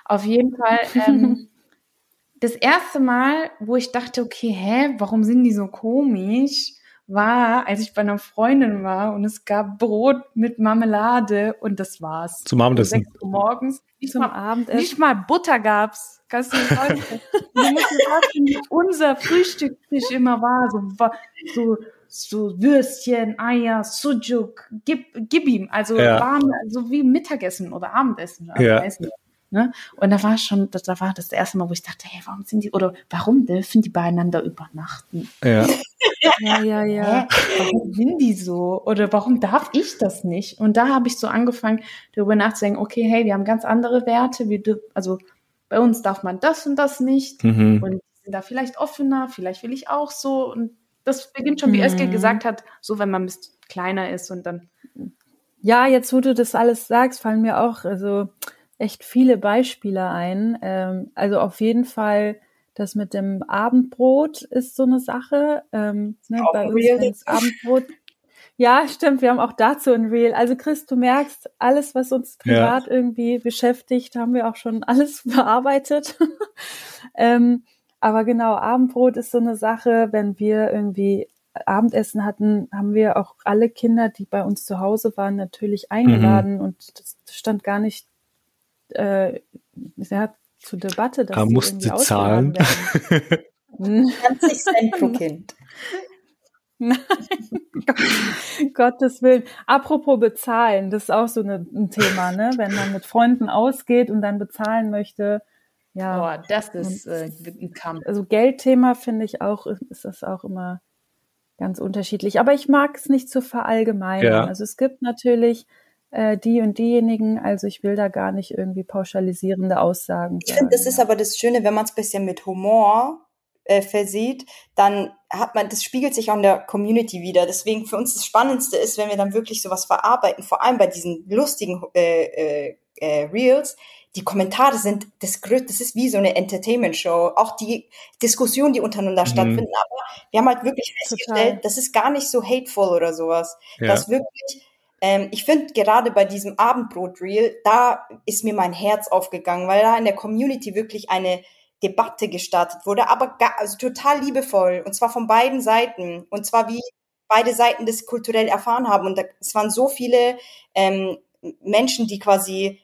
Auf jeden Fall. Ähm, [LAUGHS] das erste Mal, wo ich dachte, okay, hä, warum sind die so komisch? War, als ich bei einer Freundin war und es gab Brot mit Marmelade und das war's. Zum Abendessen. Um 6 Uhr morgens. Nicht Zum mal, Abendessen. Nicht mal Butter gab's. Kannst du dir vorstellen? [LAUGHS] du unser Frühstückstisch immer war. So, so, so Würstchen, Eier, Sujuk, gib, gib ihm. Also ja. warm, so wie Mittagessen oder Abendessen. Also ja. Ne? Und da war schon, das, da war das erste Mal, wo ich dachte, hey, warum sind die, oder warum dürfen die beieinander übernachten? Ja. [LAUGHS] ja, ja, ja. Warum sind die so? Oder warum darf ich das nicht? Und da habe ich so angefangen, darüber nachzudenken, okay, hey, wir haben ganz andere Werte, wir, also bei uns darf man das und das nicht. Mhm. Und sind da vielleicht offener, vielleicht will ich auch so. Und das beginnt schon, wie mhm. Eske gesagt hat, so wenn man ein bisschen kleiner ist und dann. Ja, jetzt wo du das alles sagst, fallen mir auch, also echt viele Beispiele ein. Ähm, also auf jeden Fall das mit dem Abendbrot ist so eine Sache. Ähm, ne, bei uns ist Abendbrot. Ja, stimmt. Wir haben auch dazu ein Reel. Also Chris, du merkst, alles, was uns privat ja. irgendwie beschäftigt, haben wir auch schon [LAUGHS] alles bearbeitet. [LAUGHS] ähm, aber genau, Abendbrot ist so eine Sache, wenn wir irgendwie Abendessen hatten, haben wir auch alle Kinder, die bei uns zu Hause waren, natürlich eingeladen mhm. und das stand gar nicht äh, ja, zur Debatte, dass mussten sie zahlen? 20 Cent pro Kind. Nein, [LAUGHS] Gottes Willen. Apropos bezahlen, das ist auch so eine, ein Thema, ne? Wenn man mit Freunden ausgeht und dann bezahlen möchte. Ja. Oh, das ist äh, ein Kampf. Also Geldthema finde ich auch, ist das auch immer ganz unterschiedlich. Aber ich mag es nicht zu verallgemeinern. Ja. Also es gibt natürlich äh, die und diejenigen. Also ich will da gar nicht irgendwie pauschalisierende Aussagen. Ich finde, das ist aber das Schöne, wenn man es bisschen mit Humor äh, versieht, dann hat man, das spiegelt sich auch in der Community wieder. Deswegen für uns das Spannendste ist, wenn wir dann wirklich sowas verarbeiten, vor allem bei diesen lustigen äh, äh, äh, Reels, die Kommentare sind das größte, das ist wie so eine Entertainment-Show. Auch die Diskussionen, die untereinander mhm. stattfinden. Aber wir haben halt wirklich festgestellt, Total. das ist gar nicht so hateful oder sowas. Ja. Das wirklich, ähm, ich finde gerade bei diesem Abendbrot-Reel, da ist mir mein Herz aufgegangen, weil da in der Community wirklich eine Debatte gestartet wurde, aber gar, also total liebevoll und zwar von beiden Seiten. Und zwar wie beide Seiten das kulturell erfahren haben. Und da, es waren so viele ähm, Menschen, die quasi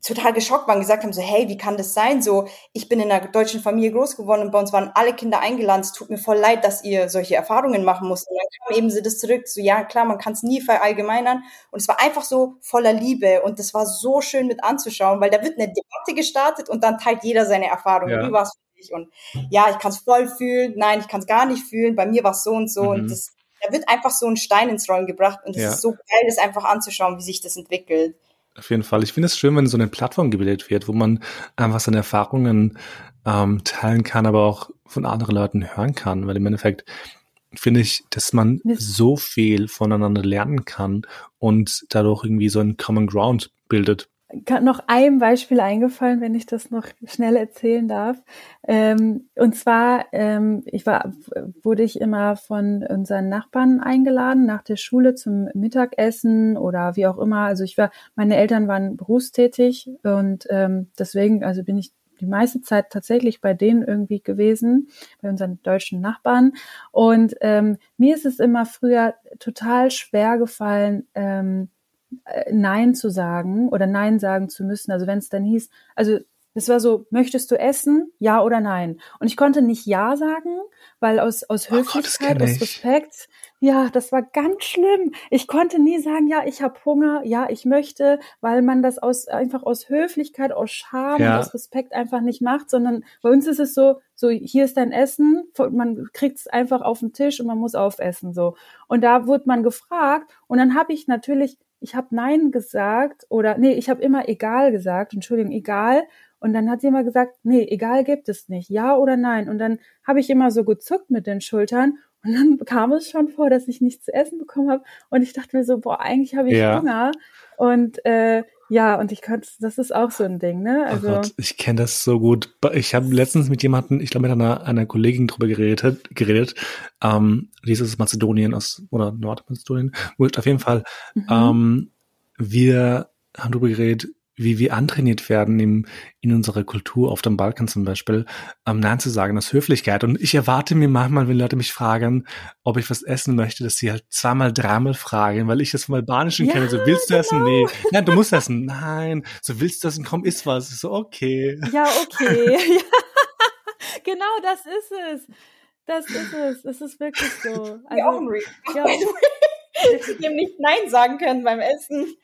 total geschockt waren, gesagt haben so, hey, wie kann das sein? So, ich bin in einer deutschen Familie groß geworden und bei uns waren alle Kinder eingeladen. Es tut mir voll leid, dass ihr solche Erfahrungen machen musst. Und dann kam eben sie das zurück, so, ja, klar, man kann es nie verallgemeinern. Und es war einfach so voller Liebe und das war so schön mit anzuschauen, weil da wird eine Debatte gestartet und dann teilt jeder seine Erfahrungen. Ja. Wie war es für dich? Und ja, ich kann es voll fühlen, nein, ich kann es gar nicht fühlen, bei mir war es so und so. Mhm. Und das, da wird einfach so ein Stein ins Rollen gebracht und es ja. ist so geil, das einfach anzuschauen, wie sich das entwickelt. Auf jeden Fall. Ich finde es schön, wenn so eine Plattform gebildet wird, wo man einfach seine Erfahrungen ähm, teilen kann, aber auch von anderen Leuten hören kann. Weil im Endeffekt finde ich, dass man so viel voneinander lernen kann und dadurch irgendwie so einen Common Ground bildet noch ein Beispiel eingefallen, wenn ich das noch schnell erzählen darf. Ähm, und zwar, ähm, ich war, wurde ich immer von unseren Nachbarn eingeladen nach der Schule zum Mittagessen oder wie auch immer. Also ich war, meine Eltern waren berufstätig und ähm, deswegen, also bin ich die meiste Zeit tatsächlich bei denen irgendwie gewesen, bei unseren deutschen Nachbarn. Und ähm, mir ist es immer früher total schwer gefallen, ähm, äh, Nein zu sagen oder Nein sagen zu müssen. Also wenn es dann hieß, also es war so, möchtest du essen? Ja oder nein? Und ich konnte nicht Ja sagen, weil aus, aus Höflichkeit, oh Gott, aus Respekt, ja, das war ganz schlimm. Ich konnte nie sagen, ja, ich habe Hunger, ja, ich möchte, weil man das aus einfach aus Höflichkeit, aus Scham ja. aus Respekt einfach nicht macht, sondern bei uns ist es so, so hier ist dein Essen, man kriegt es einfach auf den Tisch und man muss aufessen so. Und da wurde man gefragt und dann habe ich natürlich ich habe Nein gesagt oder nee, ich habe immer egal gesagt, Entschuldigung, egal. Und dann hat sie immer gesagt, nee, egal gibt es nicht, ja oder nein. Und dann habe ich immer so gezuckt mit den Schultern und dann kam es schon vor, dass ich nichts zu essen bekommen habe. Und ich dachte mir so, boah, eigentlich habe ich ja. Hunger. Und äh, ja, und ich könnte, das ist auch so ein Ding, ne? Also, oh Gott, ich kenne das so gut. Ich habe letztens mit jemandem, ich glaube mit einer, einer Kollegin drüber geredet, geredet. Ähm, dieses Mazedonien aus oder Nordmazedonien. Gut, auf jeden Fall. Mhm. Ähm, wir haben drüber geredet, wie wir antrainiert werden im, in unserer Kultur auf dem Balkan zum Beispiel, ähm, Nein zu sagen aus Höflichkeit. Und ich erwarte mir manchmal, wenn Leute mich fragen, ob ich was essen möchte, dass sie halt zweimal, dreimal fragen, weil ich das vom Albanischen ja, kenne. So, willst du genau. essen? Nee. Nein, du musst essen. Nein. So, willst du essen? Komm, iss was. So, okay. Ja, okay. [LAUGHS] genau, das ist es. Das ist es. Es ist wirklich so. Also, ja, auch ein ja. [LAUGHS] die ihm nicht Nein sagen können beim Essen.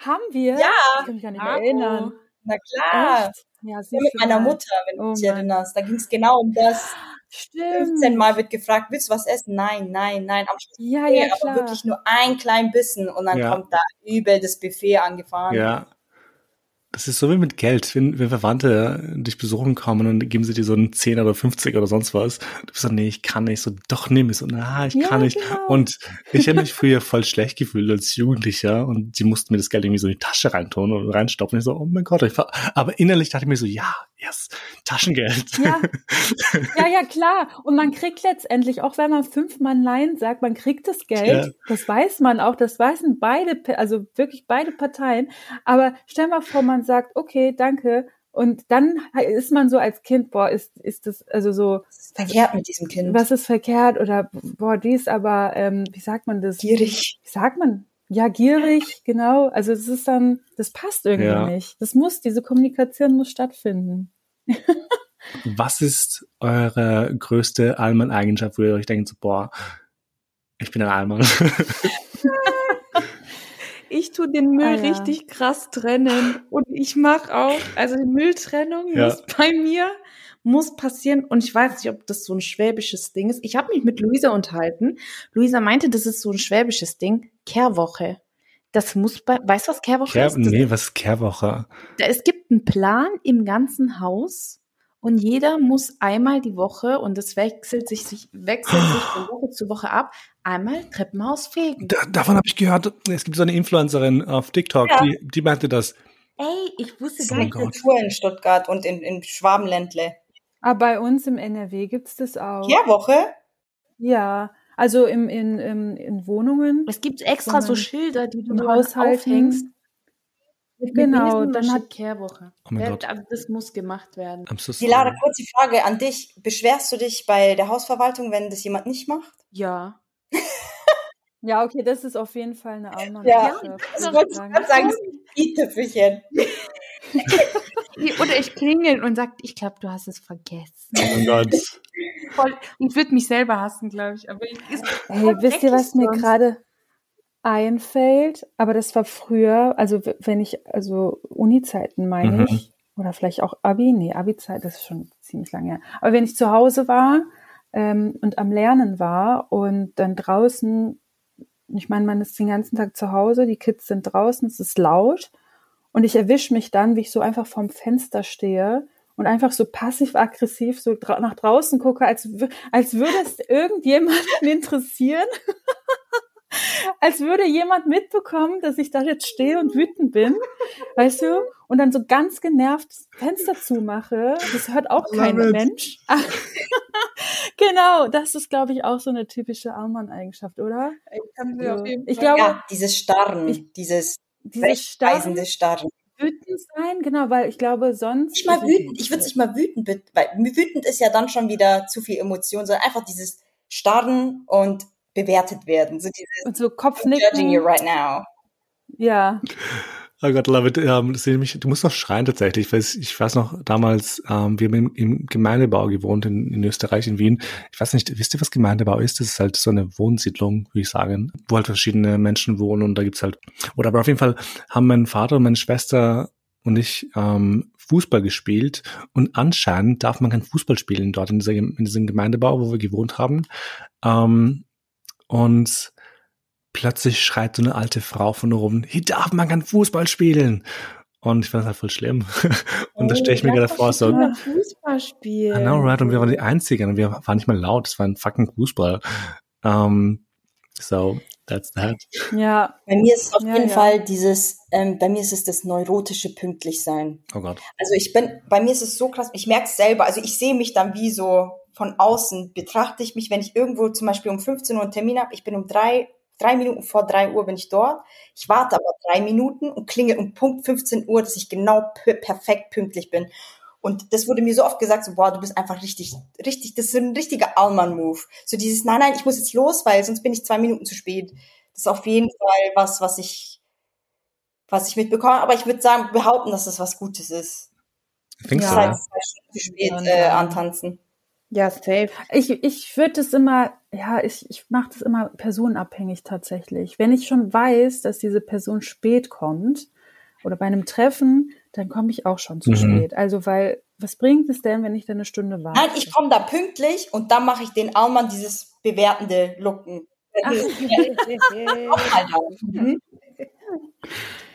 Haben wir? Ja. Ich kann mich gar nicht mehr erinnern. Na klar. Echt? Ja, ja, mit meiner Mutter, wenn du oh dich erinnerst. Da ging es genau um das. Stimmt. 15 Mal wird gefragt, willst du was essen? Nein, nein, nein. Am Schluss ja, ja, aber wirklich nur ein klein Bissen und dann ja. kommt da übel das Buffet angefahren. Ja, das ist so wie mit Geld, wenn, wenn Verwandte dich besuchen kommen und geben sie dir so einen 10 oder 50 oder sonst was. Du bist so, nee, ich kann nicht. So, doch, nimm es. So, na, ich ja, kann nicht. Genau. Und ich habe mich [LAUGHS] früher voll schlecht gefühlt als Jugendlicher und die mussten mir das Geld irgendwie so in die Tasche reintun und reinstopfen. Ich so, oh mein Gott. Aber innerlich dachte ich mir so, ja, yes, Taschengeld. Ja. [LAUGHS] ja, ja, klar. Und man kriegt letztendlich, auch wenn man fünfmal Nein sagt, man kriegt das Geld. Ja. Das weiß man auch. Das weißen beide, also wirklich beide Parteien. Aber stell mal vor, man sagt, okay, danke. Und dann ist man so als Kind, boah, ist, ist das, also so. Was ist verkehrt mit diesem Kind? Was ist verkehrt? Oder, boah, die ist aber, ähm, wie sagt man das? Gierig. Wie sagt man? Ja, gierig, genau. Also es ist dann, das passt irgendwie ja. nicht. Das muss, diese Kommunikation muss stattfinden. [LAUGHS] Was ist eure größte Allmann-Eigenschaft, wo ihr euch denkt, so, boah, ich bin ein Allmann? [LAUGHS] [LAUGHS] ich tue den Müll ah, ja. richtig krass trennen und ich mache auch, also die Mülltrennung ja. muss bei mir muss passieren und ich weiß nicht, ob das so ein schwäbisches Ding ist. Ich habe mich mit Luisa unterhalten. Luisa meinte, das ist so ein schwäbisches Ding. Kehrwoche. Das muss bei, weißt du, was Kehrwoche Kehr, ist? Nee, was ist Kehrwoche? Es gibt einen Plan im ganzen Haus und jeder muss einmal die Woche, und das wechselt sich, sich wechselt sich von Woche zu Woche ab, einmal Treppenhaus fegen. Da, davon habe ich gehört, es gibt so eine Influencerin auf TikTok, ja. die, die meinte das. Ey, ich wusste gar nicht, Kultur in Stuttgart und in, in Schwabenländle. Aber Ah, bei uns im NRW gibt's das auch. Kehrwoche? Ja, also im, in, in, in Wohnungen. es gibt extra so Schilder, die du im dann Haushalten. aufhängst. Genau, dann da hat- Kehrwoche. Oh mein Ja, Gott. also das muss gemacht werden. Lara, kurze Frage an dich. Beschwerst du dich bei der Hausverwaltung, wenn das jemand nicht macht? Ja. [LAUGHS] Ja, okay, das ist auf jeden Fall eine Alman. Ja, Mannschaft, Das wollte ich gerade sagen. Oder ich klingel und sag, ich glaube, du hast es vergessen. Oh mein Gott. Voll, ich würde mich selber hassen, glaube ich. Aber ich, ist Hey, wisst ihr, was mir gerade einfällt? Aber das war früher, also wenn ich, also Uni-Zeiten meine Mhm. ich, oder vielleicht auch Abi, nee, Abi-Zeit, das ist schon ziemlich lange her. Aber wenn ich zu Hause war ähm, und am Lernen war und dann draußen, ich meine, man ist den ganzen Tag zu Hause, die Kids sind draußen, es ist laut und ich erwische mich dann, wie ich so einfach vorm Fenster stehe und einfach so passiv-aggressiv so dra nach draußen gucke, als, als würde es irgendjemanden [LAUGHS] interessieren. Als würde jemand mitbekommen, dass ich da jetzt stehe und wütend bin, weißt du? Und dann so ganz genervt das Fenster zumache. Das hört auch kein. Mensch. [LAUGHS] genau, das ist, glaube ich, auch so eine typische Allmann-Eigenschaft, oder? So. Ich glaube, Ja, dieses Starren, Ich- dieses dieses Starren, Starren. wütend sein, genau, weil ich glaube, sonst. Nicht mal wütend. Ich würde nicht mal wütend, weil wütend ist ja dann schon wieder zu viel Emotion, sondern einfach dieses Starren und bewertet werden. So dieses Und so I'm judging you Kopfnicken. right now. Ja. Oh Gott, love it. Ähm, mich, du musst noch schreien tatsächlich. Ich weiß, ich weiß noch damals, ähm, wir haben im, im Gemeindebau gewohnt in, in Österreich, in Wien. Ich weiß nicht, wisst ihr, was Gemeindebau ist? Das ist halt so eine Wohnsiedlung, würde ich sagen, wo halt verschiedene Menschen wohnen und da gibt's halt, oder aber auf jeden Fall haben mein Vater und meine Schwester und ich ähm, Fußball gespielt und anscheinend darf man kein Fußball spielen dort in, dieser, in diesem Gemeindebau, wo wir gewohnt haben. Ähm, und plötzlich schreit so eine alte Frau von oben, hier darf man kein Fußball spielen. Und ich fand das halt voll schlimm. [LAUGHS] und da stelle ich mir gerade vor, so, Kinder Fußball spielen. I know, right, und wir waren die Einzigen und wir waren nicht mal laut, es war ein fucking Fußball. Um, so, that's that. Ja. Bei mir ist es auf Ja, jeden ja. Fall dieses, ähm, bei mir ist es das neurotische Pünktlichsein. Oh Gott. Also ich bin, bei mir ist es so krass, ich merke es selber, also ich sehe mich dann wie so von außen, betrachte ich mich, wenn ich irgendwo zum Beispiel um 15 Uhr einen Termin habe, ich bin um drei, drei Minuten vor drei Uhr bin ich dort, ich warte aber drei Minuten und klingel um Punkt 15 Uhr, dass ich genau perfekt pünktlich bin. Und das wurde mir so oft gesagt, so, boah, du bist einfach richtig, richtig, das ist ein richtiger Allmann-Move. So dieses, nein, nein, ich muss jetzt los, weil sonst bin ich zwei Minuten zu spät. Das ist auf jeden Fall was, was ich, was ich mitbekomme. Aber ich würde sagen, behaupten, dass das was Gutes ist. Findest Ja. du, Seit ja? zwei Stunden zu spät äh, ähm, antanzen. Ja, safe. Ich, ich würde das immer, ja, ich, ich mache das immer personenabhängig tatsächlich. Wenn ich schon weiß, dass diese Person spät kommt oder bei einem Treffen, dann komme ich auch schon zu Mhm. spät. Also, weil, was bringt es denn, wenn ich da eine Stunde warte? Nein, ich komme da pünktlich und dann mache ich den Allmann dieses bewertende Lucken. Ach, [LAUGHS] Auch mal [LAUGHS] da. Mhm. [LAUGHS]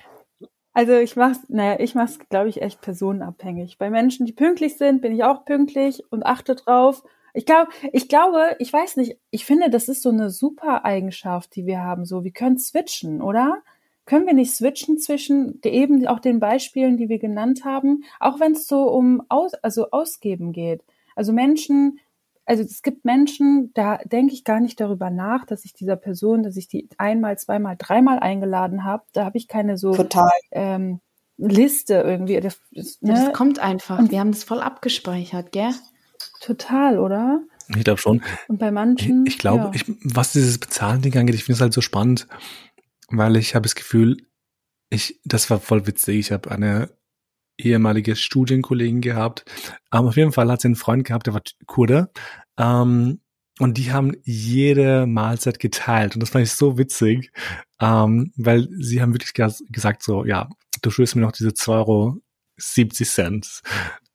Also ich mach's, naja, ich mach's, glaube ich, echt personenabhängig. Bei Menschen, die pünktlich sind, bin ich auch pünktlich und achte drauf. Ich glaube, ich glaube, ich weiß nicht, ich finde, das ist so eine super Eigenschaft, die wir haben. So, wir können switchen, oder? Können wir nicht switchen zwischen eben auch den Beispielen, die wir genannt haben, auch wenn es so um aus, also Ausgeben geht. Also Menschen, also es gibt Menschen, da denke ich gar nicht darüber nach, dass ich dieser Person, dass ich die einmal, zweimal, dreimal eingeladen habe. Da habe ich keine so Total. ähm, Liste irgendwie. Das, das, ne? das kommt einfach. Und- Wir haben das voll abgespeichert, gell? Total, oder? Ich glaube schon. Und bei Ich, manchen. ich glaube, ja. ich, was dieses Bezahlen-Ding angeht, ich finde es halt so spannend, weil ich habe das Gefühl, ich, das war voll witzig. Ich habe eine ehemalige Studienkollegin gehabt. Aber auf jeden Fall hat sie einen Freund gehabt, der war Kurde. Ähm, und die haben jede Mahlzeit geteilt. Und das fand ich so witzig, ähm, weil sie haben wirklich ges gesagt so, ja, du schuldest mir noch diese 2,70 Euro Cent.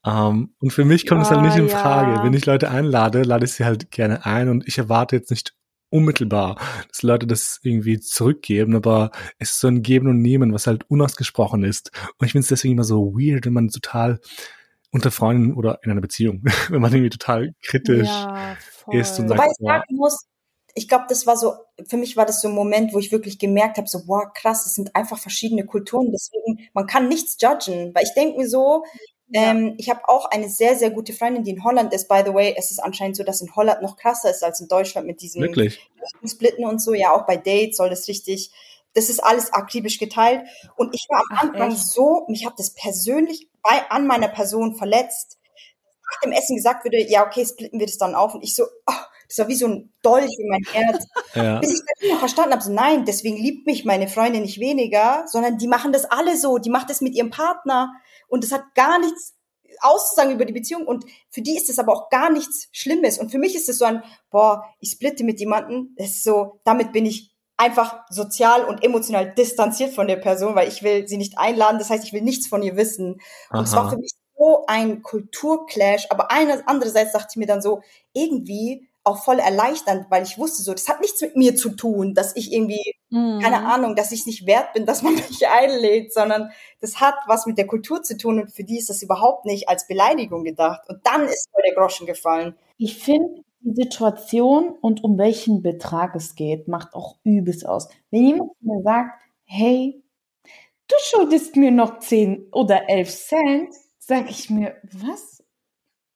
Ähm, und für mich kommt es halt Ah, nicht in ja. Frage. Wenn ich Leute einlade, lade ich sie halt gerne ein und ich erwarte jetzt nicht unmittelbar, dass Leute das irgendwie zurückgeben, aber es ist so ein Geben und Nehmen, was halt unausgesprochen ist. Und ich finde es deswegen immer so weird, wenn man total unter Freunden oder in einer Beziehung, [LAUGHS] wenn man irgendwie total kritisch ja, ist und sagt, Wobei ich sagen muss, ich glaube, das war so für mich war das so ein Moment, wo ich wirklich gemerkt habe, so, boah, krass, es sind einfach verschiedene Kulturen, deswegen, man kann nichts judgen, weil ich denke mir so, ja. ähm, ich habe auch eine sehr, sehr gute Freundin, die in Holland ist, by the way, es ist anscheinend so, dass in Holland noch krasser ist als in Deutschland mit diesen Splitten und so, ja, auch bei Dates soll das richtig, das ist alles akribisch geteilt. Und ich war am Ach, Anfang echt? so, mich hat das persönlich bei, an meiner Person verletzt, nach dem Essen gesagt würde, ja, okay, splitten wir das dann auf. Und ich so, oh, das war wie so ein Dolch in mein Herz. [LAUGHS] Ja. Bis ich dann immer verstanden habe, so nein, deswegen liebt mich meine Freundin nicht weniger, sondern die machen das alle so, die macht das mit ihrem Partner. Und das hat gar nichts auszusagen über die Beziehung. Und für die ist es aber auch gar nichts Schlimmes. Und für mich ist es so ein, boah, ich splitte mit jemandem, das ist so, damit bin ich einfach sozial und emotional distanziert von der Person, weil ich will sie nicht einladen, das heißt, ich will nichts von ihr wissen. Und es war für mich so ein Kulturclash, aber eine, andererseits dachte ich mir dann so, irgendwie auch voll erleichternd, weil ich wusste so, das hat nichts mit mir zu tun, dass ich irgendwie, mhm. keine Ahnung, dass ich nicht wert bin, [LAUGHS] dass man mich einlädt, sondern das hat was mit der Kultur zu tun und für die ist das überhaupt nicht als Beleidigung gedacht. Und dann ist mir der Groschen gefallen. Ich finde, die Situation und um welchen Betrag es geht, macht auch übelst aus. Wenn jemand mir sagt, hey, du schuldest mir noch 10 oder 11 Cent, sage ich mir, was?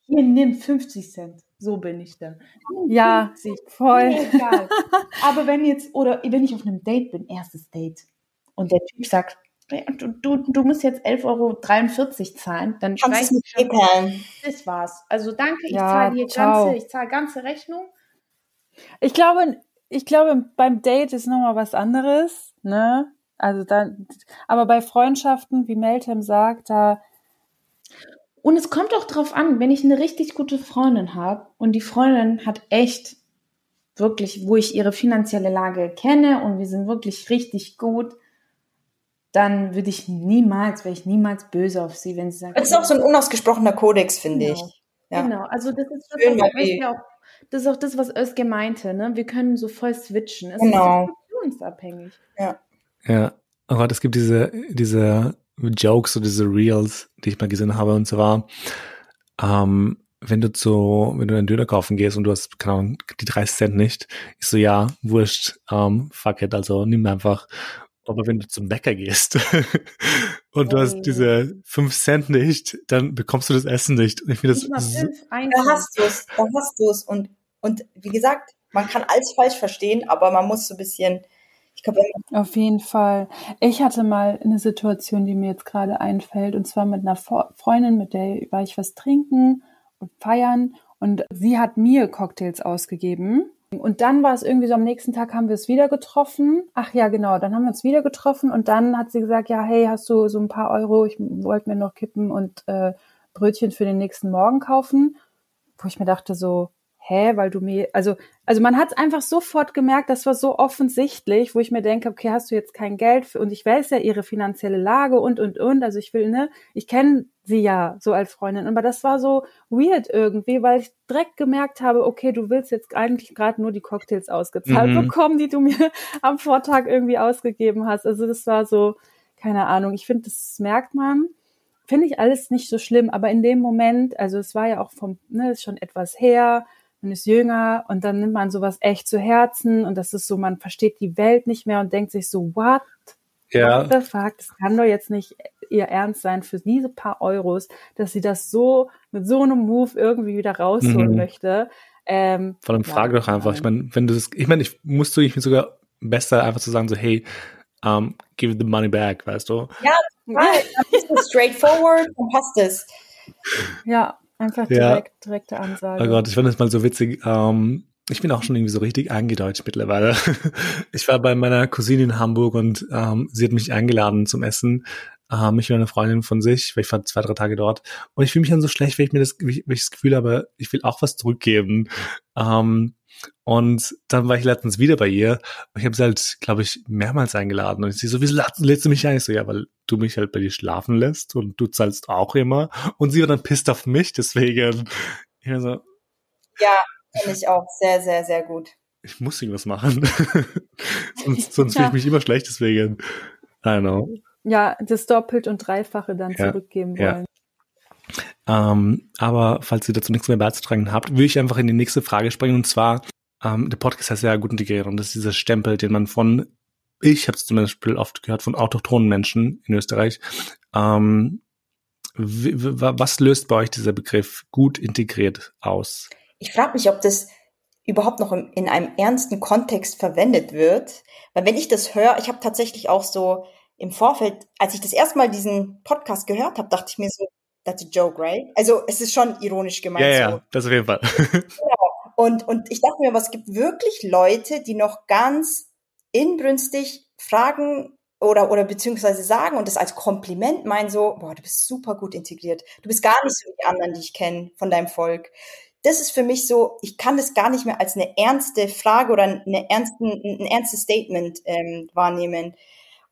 Hier, nimm 50 Cent. So bin ich dann. Ja, sie voll. Egal. [LAUGHS] Aber wenn jetzt, oder wenn ich auf einem Date bin, erstes Date, und der Typ sagt, du, du, du musst jetzt 11,43 Euro zahlen, dann Kannst du mit PayPal. Das war's. Also danke, ich ja, zahle hier ganze, ich zahle ganze Rechnung. Ich glaube, ich glaube, beim Date ist nochmal was anderes, ne? Also dann, aber bei Freundschaften, wie Meltem sagt, da und es kommt auch drauf an, wenn ich eine richtig gute Freundin habe und die Freundin hat echt wirklich, wo ich ihre finanzielle Lage kenne und wir sind wirklich richtig gut, dann würde ich niemals, wäre ich niemals böse auf sie, wenn sie sagt. Das ist auch so ein unausgesprochener Kodex, finde genau. ich. Ja. Genau, also das ist, das, Schön, was auch, das ist auch das, was Özge meinte, ne? Wir können so voll switchen. Es genau. ist situationsabhängig. Ja. Ja, aber es gibt diese, diese Jokes oder diese Reels, die ich mal gesehen habe, und zwar, ähm, wenn du zu, wenn du einen Döner kaufen gehst und du hast, keine Ahnung, die 30 Cent nicht, ich so, ja, wurscht, ähm, fuck it, also nimm einfach. Aber wenn du zum Bäcker gehst [LAUGHS] und du hast diese 5 Cent nicht, dann bekommst du das Essen nicht. Und ich finde das. So, da hast du es, da hast du es. Und, und wie gesagt, man kann alles falsch verstehen, aber man muss so ein bisschen ich glaube, auf jeden Fall. Ich hatte mal eine Situation, die mir jetzt gerade einfällt, und zwar mit einer Freundin, mit der war ich was trinken und feiern, und sie hat mir Cocktails ausgegeben. Und dann war es irgendwie so, am nächsten Tag haben wir es wieder getroffen. Ach ja, genau, dann haben wir uns wieder getroffen und dann hat sie gesagt, ja, hey, hast du so ein paar Euro, ich wollte mir noch Kippen und äh, Brötchen für den nächsten Morgen kaufen. Wo ich mir dachte so, hä, weil du mir, also, also man hat es einfach sofort gemerkt, das war so offensichtlich, wo ich mir denke, okay, hast du jetzt kein Geld für, und ich weiß ja ihre finanzielle Lage und, und, und, also ich will, ne, ich kenne sie ja so als Freundin, aber das war so weird irgendwie, weil ich direkt gemerkt habe, okay, du willst jetzt eigentlich gerade nur die Cocktails ausgezahlt mhm. bekommen, die du mir [LAUGHS] am Vortag irgendwie ausgegeben hast, also das war so, keine Ahnung, ich finde, das merkt man, finde ich alles nicht so schlimm, aber in dem Moment, also es war ja auch vom, ne, ist schon etwas her, man ist jünger und dann nimmt man sowas echt zu Herzen und das ist so, man versteht die Welt nicht mehr und denkt sich so, what? Ja. What the fuck? Das kann doch jetzt nicht ihr Ernst sein für diese paar Euros, dass sie das so mit so einem Move irgendwie wieder rausholen mhm. möchte. Ähm, Vor allem ja, frage doch einfach. Ich meine, wenn du das, ich meine, ich musste ich mir sogar besser einfach zu sagen so, hey, um, give the money back, weißt du? Ja, right. [LAUGHS] das ist straightforward und passt es. Ja, Einfach direkt, ja. direkte Ansage. Oh Gott, ich fand das mal so witzig. Ähm, ich bin auch schon irgendwie so richtig eingedeutscht mittlerweile. [LAUGHS] Ich war bei meiner Cousine in Hamburg und ähm, sie hat mich eingeladen zum Essen. Ähm, mich und eine Freundin von sich, weil ich war zwei, drei Tage dort. Und ich fühle mich dann so schlecht, weil ich mir das, weil ich das Gefühl habe, ich will auch was zurückgeben. Ähm, und dann war ich letztens wieder bei ihr und ich habe sie halt, glaube ich, mehrmals eingeladen. Und sie so, wieso lädst du mich ein? Ich so, ja, weil du mich halt bei dir schlafen lässt und du zahlst auch immer. Und sie war dann pisst auf mich, deswegen. Ich so, ja, finde ich auch sehr, sehr, sehr gut. Ich muss irgendwas machen. [LAUGHS] sonst sonst fühle ich mich immer schlecht, deswegen. I don't know. Ja, das Doppelt- und Dreifache dann ja, zurückgeben wollen. Ja. Ähm, aber falls ihr dazu nichts mehr beizutragen habt, würde ich einfach in die nächste Frage springen und zwar, ähm, der Podcast heißt ja gut integriert und das ist dieser Stempel, den man von, ich habe es zum Beispiel oft gehört, von autochthonen Menschen in Österreich. Ähm, was löst bei euch dieser Begriff gut integriert aus? Ich frage mich, ob das überhaupt noch in einem ernsten Kontext verwendet wird. Weil wenn ich das höre, ich habe tatsächlich auch so im Vorfeld, als ich das erste Mal diesen Podcast gehört habe, dachte ich mir so, that's a joke, right? Also es ist schon ironisch gemeint. Ja, so. ja, das auf jeden Fall. [LAUGHS] genau. Und, und ich dachte mir, aber es gibt wirklich Leute, die noch ganz inbrünstig fragen oder, oder beziehungsweise sagen und das als Kompliment meinen so, boah, du bist super gut integriert. Du bist gar nicht so wie die anderen, die ich kenne von deinem Volk. Das ist für mich so, ich kann das gar nicht mehr als eine ernste Frage oder eine ernsten, ein ernstes Statement ähm, wahrnehmen.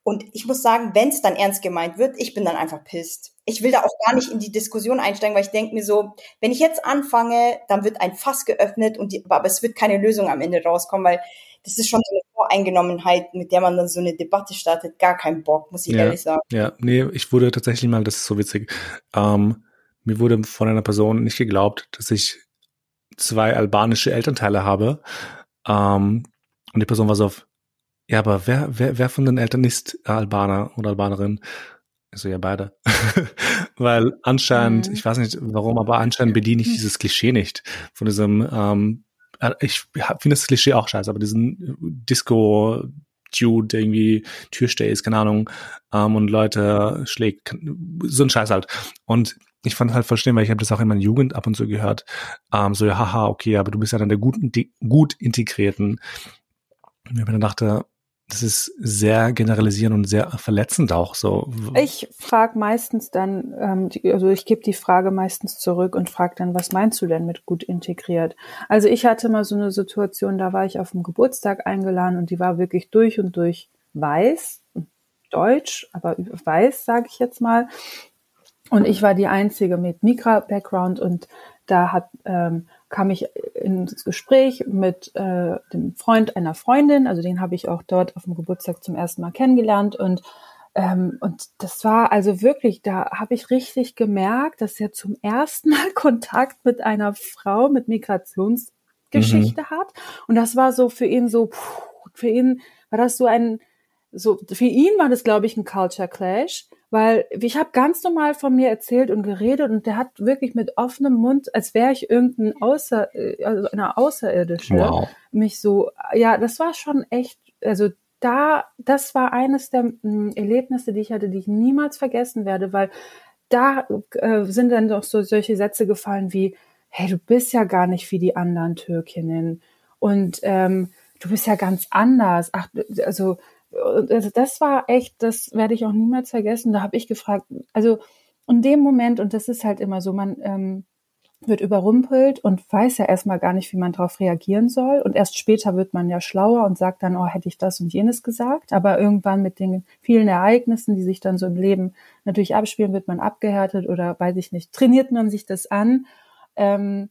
Und ich muss sagen, wenn es dann ernst gemeint wird, ich bin dann einfach pisst. Ich will da auch gar nicht in die Diskussion einsteigen, weil ich denke mir so, wenn ich jetzt anfange, dann wird ein Fass geöffnet und die, aber es wird keine Lösung am Ende rauskommen, weil das ist schon so eine Voreingenommenheit, mit der man dann so eine Debatte startet. Gar keinen Bock, muss ich ja, ehrlich sagen. Ja, nee, ich wurde tatsächlich mal, das ist so witzig, ähm, mir wurde von einer Person nicht geglaubt, dass ich zwei albanische Elternteile habe. Ähm, und die Person war so auf, ja, aber wer, wer, wer von den Eltern ist Albaner oder Albanerin? Also ja, beide. [LAUGHS] Weil anscheinend, mhm. ich weiß nicht warum, aber anscheinend bediene ich dieses Klischee nicht von diesem, ähm, äh, ich finde das Klischee auch scheiße, aber diesen Disco Dude irgendwie Türsteher ist, keine Ahnung, ähm, und Leute schlägt, so ein Scheiß halt. Und ich fand halt verstehen, weil ich habe das auch in meiner Jugend ab und zu gehört, ähm, so ja, haha, okay, aber du bist ja dann der gut, gut integrierten. Und ich mir dann dachte, das ist sehr generalisierend und sehr verletzend auch so. Ich frage meistens dann, ähm, also ich gebe die Frage meistens zurück und frage dann, was meinst du denn mit gut integriert? Also ich hatte mal so eine Situation, da war ich auf dem Geburtstag eingeladen und die war wirklich durch und durch weiß, deutsch, aber weiß, sage ich jetzt mal. Und ich war die Einzige mit Mikra-Background und da hat ähm, kam ich ins Gespräch mit äh, dem Freund einer Freundin, also den habe ich auch dort auf dem Geburtstag zum ersten Mal kennengelernt. Und ähm, und das war also wirklich, da habe ich richtig gemerkt, dass er zum ersten Mal [LAUGHS] Kontakt mit einer Frau mit Migrationsgeschichte mhm. hat. Und das war so für ihn so, für ihn war das so ein so für ihn war das glaube ich ein Culture Clash weil ich habe ganz normal von mir erzählt und geredet und der hat wirklich mit offenem Mund, als wäre ich irgendein Außer, also eine Außerirdische, wow. mich so, ja, das war schon echt, also da, das war eines der m, Erlebnisse, die ich hatte, die ich niemals vergessen werde, weil da äh, sind dann doch so solche Sätze gefallen wie, hey, du bist ja gar nicht wie die anderen Türkinnen und ähm, du bist ja ganz anders. Ach, also also das war echt, das werde ich auch niemals vergessen. Da habe ich gefragt, also in dem Moment, und das ist halt immer so, man ähm, wird überrumpelt und weiß ja erstmal gar nicht, wie man darauf reagieren soll. Und erst später wird man ja schlauer und sagt dann, oh, hätte ich das und jenes gesagt. Aber irgendwann mit den vielen Ereignissen, die sich dann so im Leben natürlich abspielen, wird man abgehärtet oder weiß ich nicht, trainiert man sich das an. Ähm,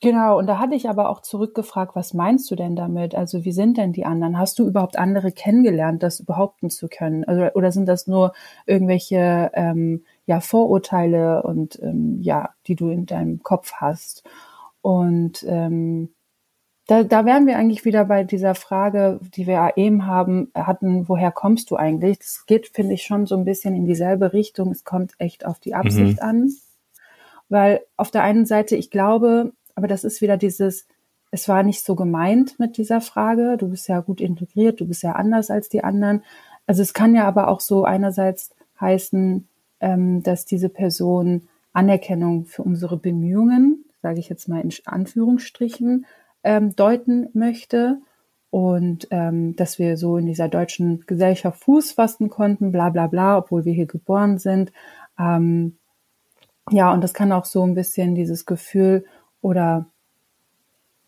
Genau, und da hatte ich aber auch zurückgefragt, was meinst du denn damit? Also wie sind denn die anderen? Hast du überhaupt andere kennengelernt, das behaupten zu können? Also, oder sind das nur irgendwelche ähm, ja, Vorurteile und ähm, ja, die du in deinem Kopf hast? Und ähm, da, da wären wir eigentlich wieder bei dieser Frage, die wir eben haben, hatten, woher kommst du eigentlich? Das geht, finde ich, schon so ein bisschen in dieselbe Richtung. Es kommt echt auf die Absicht mhm. an. Weil auf der einen Seite, ich glaube, aber das ist wieder dieses, es war nicht so gemeint mit dieser Frage. Du bist ja gut integriert, du bist ja anders als die anderen. Also es kann ja aber auch so einerseits heißen, ähm, dass diese Person Anerkennung für unsere Bemühungen, sage ich jetzt mal in Anführungsstrichen, ähm, deuten möchte und ähm, dass wir so in dieser deutschen Gesellschaft Fuß fassen konnten, bla bla bla, obwohl wir hier geboren sind. Ja, und das kann auch so ein bisschen dieses Gefühl oder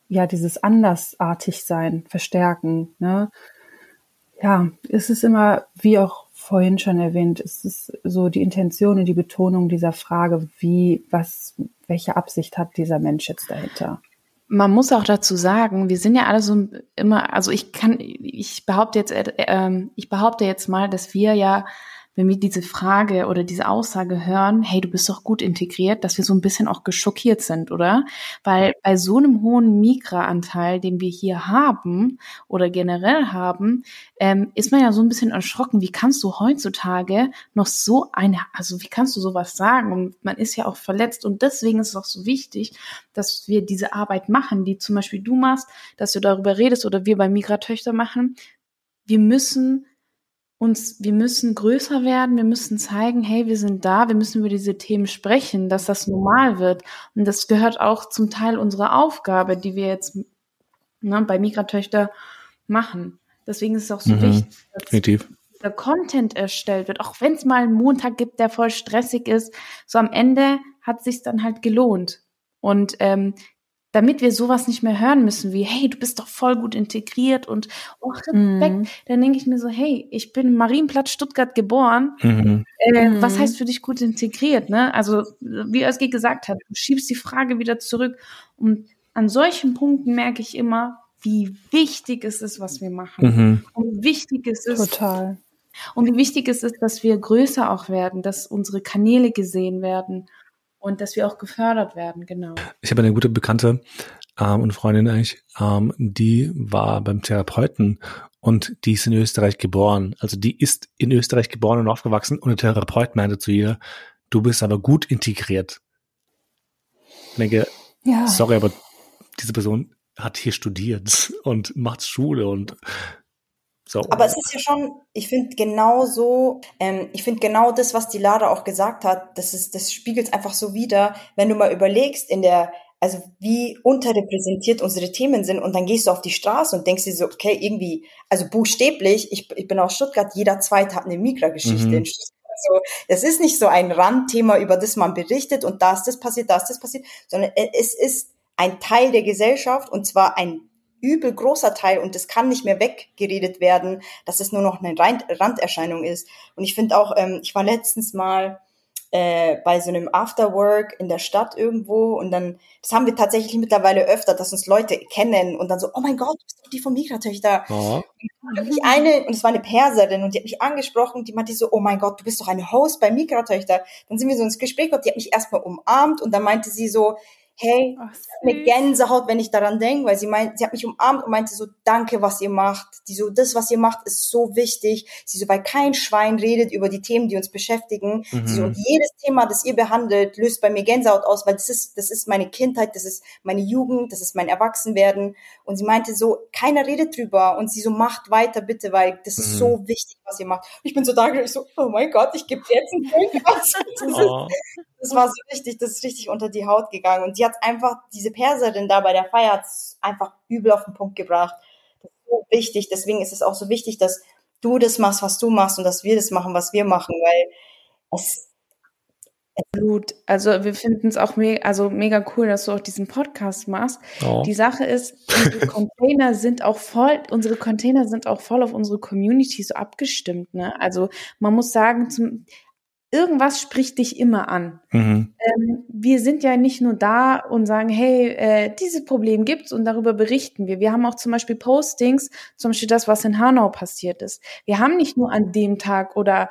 ja, dieses andersartig sein, verstärken. Ne? Ja, es ist immer, wie auch vorhin schon erwähnt, es ist so die Intention und die Betonung dieser Frage, wie, was, welche Absicht hat dieser Mensch jetzt dahinter? Man muss auch dazu sagen, wir sind ja alle so immer, also ich kann, ich behaupte jetzt, äh, ich behaupte jetzt mal, dass wir ja wenn wir diese Frage oder diese Aussage hören, hey, du bist doch gut integriert, dass wir so ein bisschen auch geschockiert sind, oder? Weil bei so einem hohen Migra-Anteil, den wir hier haben oder generell haben, ähm, ist man ja so ein bisschen erschrocken. Wie kannst du heutzutage noch so eine, also wie kannst du sowas sagen? Und man ist ja auch verletzt und deswegen ist es auch so wichtig, dass wir diese Arbeit machen, die zum Beispiel du machst, dass du darüber redest oder wir bei Migra-Töchter machen. Wir müssen uns, wir müssen größer werden, wir müssen zeigen, hey, wir sind da, wir müssen über diese Themen sprechen, dass das normal wird. Und das gehört auch zum Teil unserer Aufgabe, die wir jetzt ne, bei Migratöchter machen. Deswegen ist es auch so mhm, wichtig, dass definitiv. der Content erstellt wird, auch wenn es mal einen Montag gibt, der voll stressig ist. So am Ende hat sich dann halt gelohnt. Und ähm, damit wir sowas nicht mehr hören müssen, wie, hey, du bist doch voll gut integriert und oh, Respekt, mhm. dann denke ich mir so, hey, ich bin Marienplatz Stuttgart geboren. Mhm. Äh, mhm. Was heißt für dich gut integriert? Ne? Also, wie Özge gesagt hat, du schiebst die Frage wieder zurück. Und an solchen Punkten merke ich immer, wie wichtig es ist, was wir machen. Mhm. Und wie wichtig es ist. Total. Und wie wichtig es ist, dass wir größer auch werden, dass unsere Kanäle gesehen werden und dass wir auch gefördert werden, genau. Ich habe eine gute Bekannte ähm, und Freundin eigentlich, ähm, die war beim Therapeuten und die ist in Österreich geboren. Also die ist in Österreich geboren und aufgewachsen und der Therapeut meinte zu ihr, du bist aber gut integriert. Ich denke, ja. sorry, aber diese Person hat hier studiert und macht Schule und so. Aber es ist ja schon, ich finde genau so, ähm, ich finde genau das, was die Lara auch gesagt hat, das ist, das spiegelt es einfach so wider, wenn du mal überlegst in der, also wie unterrepräsentiert unsere Themen sind und dann gehst du auf die Straße und denkst dir so, okay, irgendwie, also buchstäblich, ich, ich bin aus Stuttgart, jeder Zweite hat eine Migra-Geschichte mhm. in Stuttgart. Also, es ist nicht so ein Randthema, über das man berichtet und da ist das passiert, da ist das passiert, sondern es ist ein Teil der Gesellschaft und zwar ein übel großer Teil und das kann nicht mehr weggeredet werden, dass es nur noch eine Randerscheinung ist. Und ich finde auch, ähm, ich war letztens mal äh, bei so einem Afterwork in der Stadt irgendwo und dann, das haben wir tatsächlich mittlerweile öfter, dass uns Leute kennen und dann so, oh mein Gott, du bist doch die von Migratöchter. Oh. Und eine, und es war eine Perserin und die hat mich angesprochen die meinte so, oh mein Gott, du bist doch eine Host bei Migratöchter. Dann sind wir so ins Gespräch gekommen, die hat mich erstmal umarmt und dann meinte sie so, hey, Ach, eine Gänsehaut, wenn ich daran denke, weil sie meint, sie hat mich umarmt und meinte so, danke, was ihr macht. Die so, das, was ihr macht, ist so wichtig. Sie so, weil kein Schwein redet über die Themen, die uns beschäftigen. Mhm. Sie so, und jedes Thema, das ihr behandelt, löst bei mir Gänsehaut aus, weil das ist, das ist meine Kindheit, das ist meine Jugend, das ist mein Erwachsenwerden. Und sie meinte so, keiner redet drüber. Und sie so, macht weiter bitte, weil das ist mhm. so wichtig, was ihr macht. ich bin so da, ich so, oh mein Gott, ich gebe jetzt einen Punkt aus. [LAUGHS] Das, oh. das war so richtig, das ist richtig unter die Haut gegangen. Und sie hat einfach, diese Perserin da bei der Feier hat einfach übel auf den Punkt gebracht. Das ist so wichtig. Deswegen ist es auch so wichtig, dass du das machst, was du machst und dass wir das machen, was wir machen, weil es Absolut. Also wir finden es auch me also mega cool, dass du auch diesen Podcast machst. Oh. Die Sache ist, unsere [LAUGHS] Container sind auch voll, unsere Container sind auch voll auf unsere Community so abgestimmt. Ne? Also man muss sagen, zum, irgendwas spricht dich immer an. Mhm. Ähm, wir sind ja nicht nur da und sagen, hey, äh, dieses Problem gibt's und darüber berichten wir. Wir haben auch zum Beispiel Postings, zum Beispiel das, was in Hanau passiert ist. Wir haben nicht nur an dem Tag oder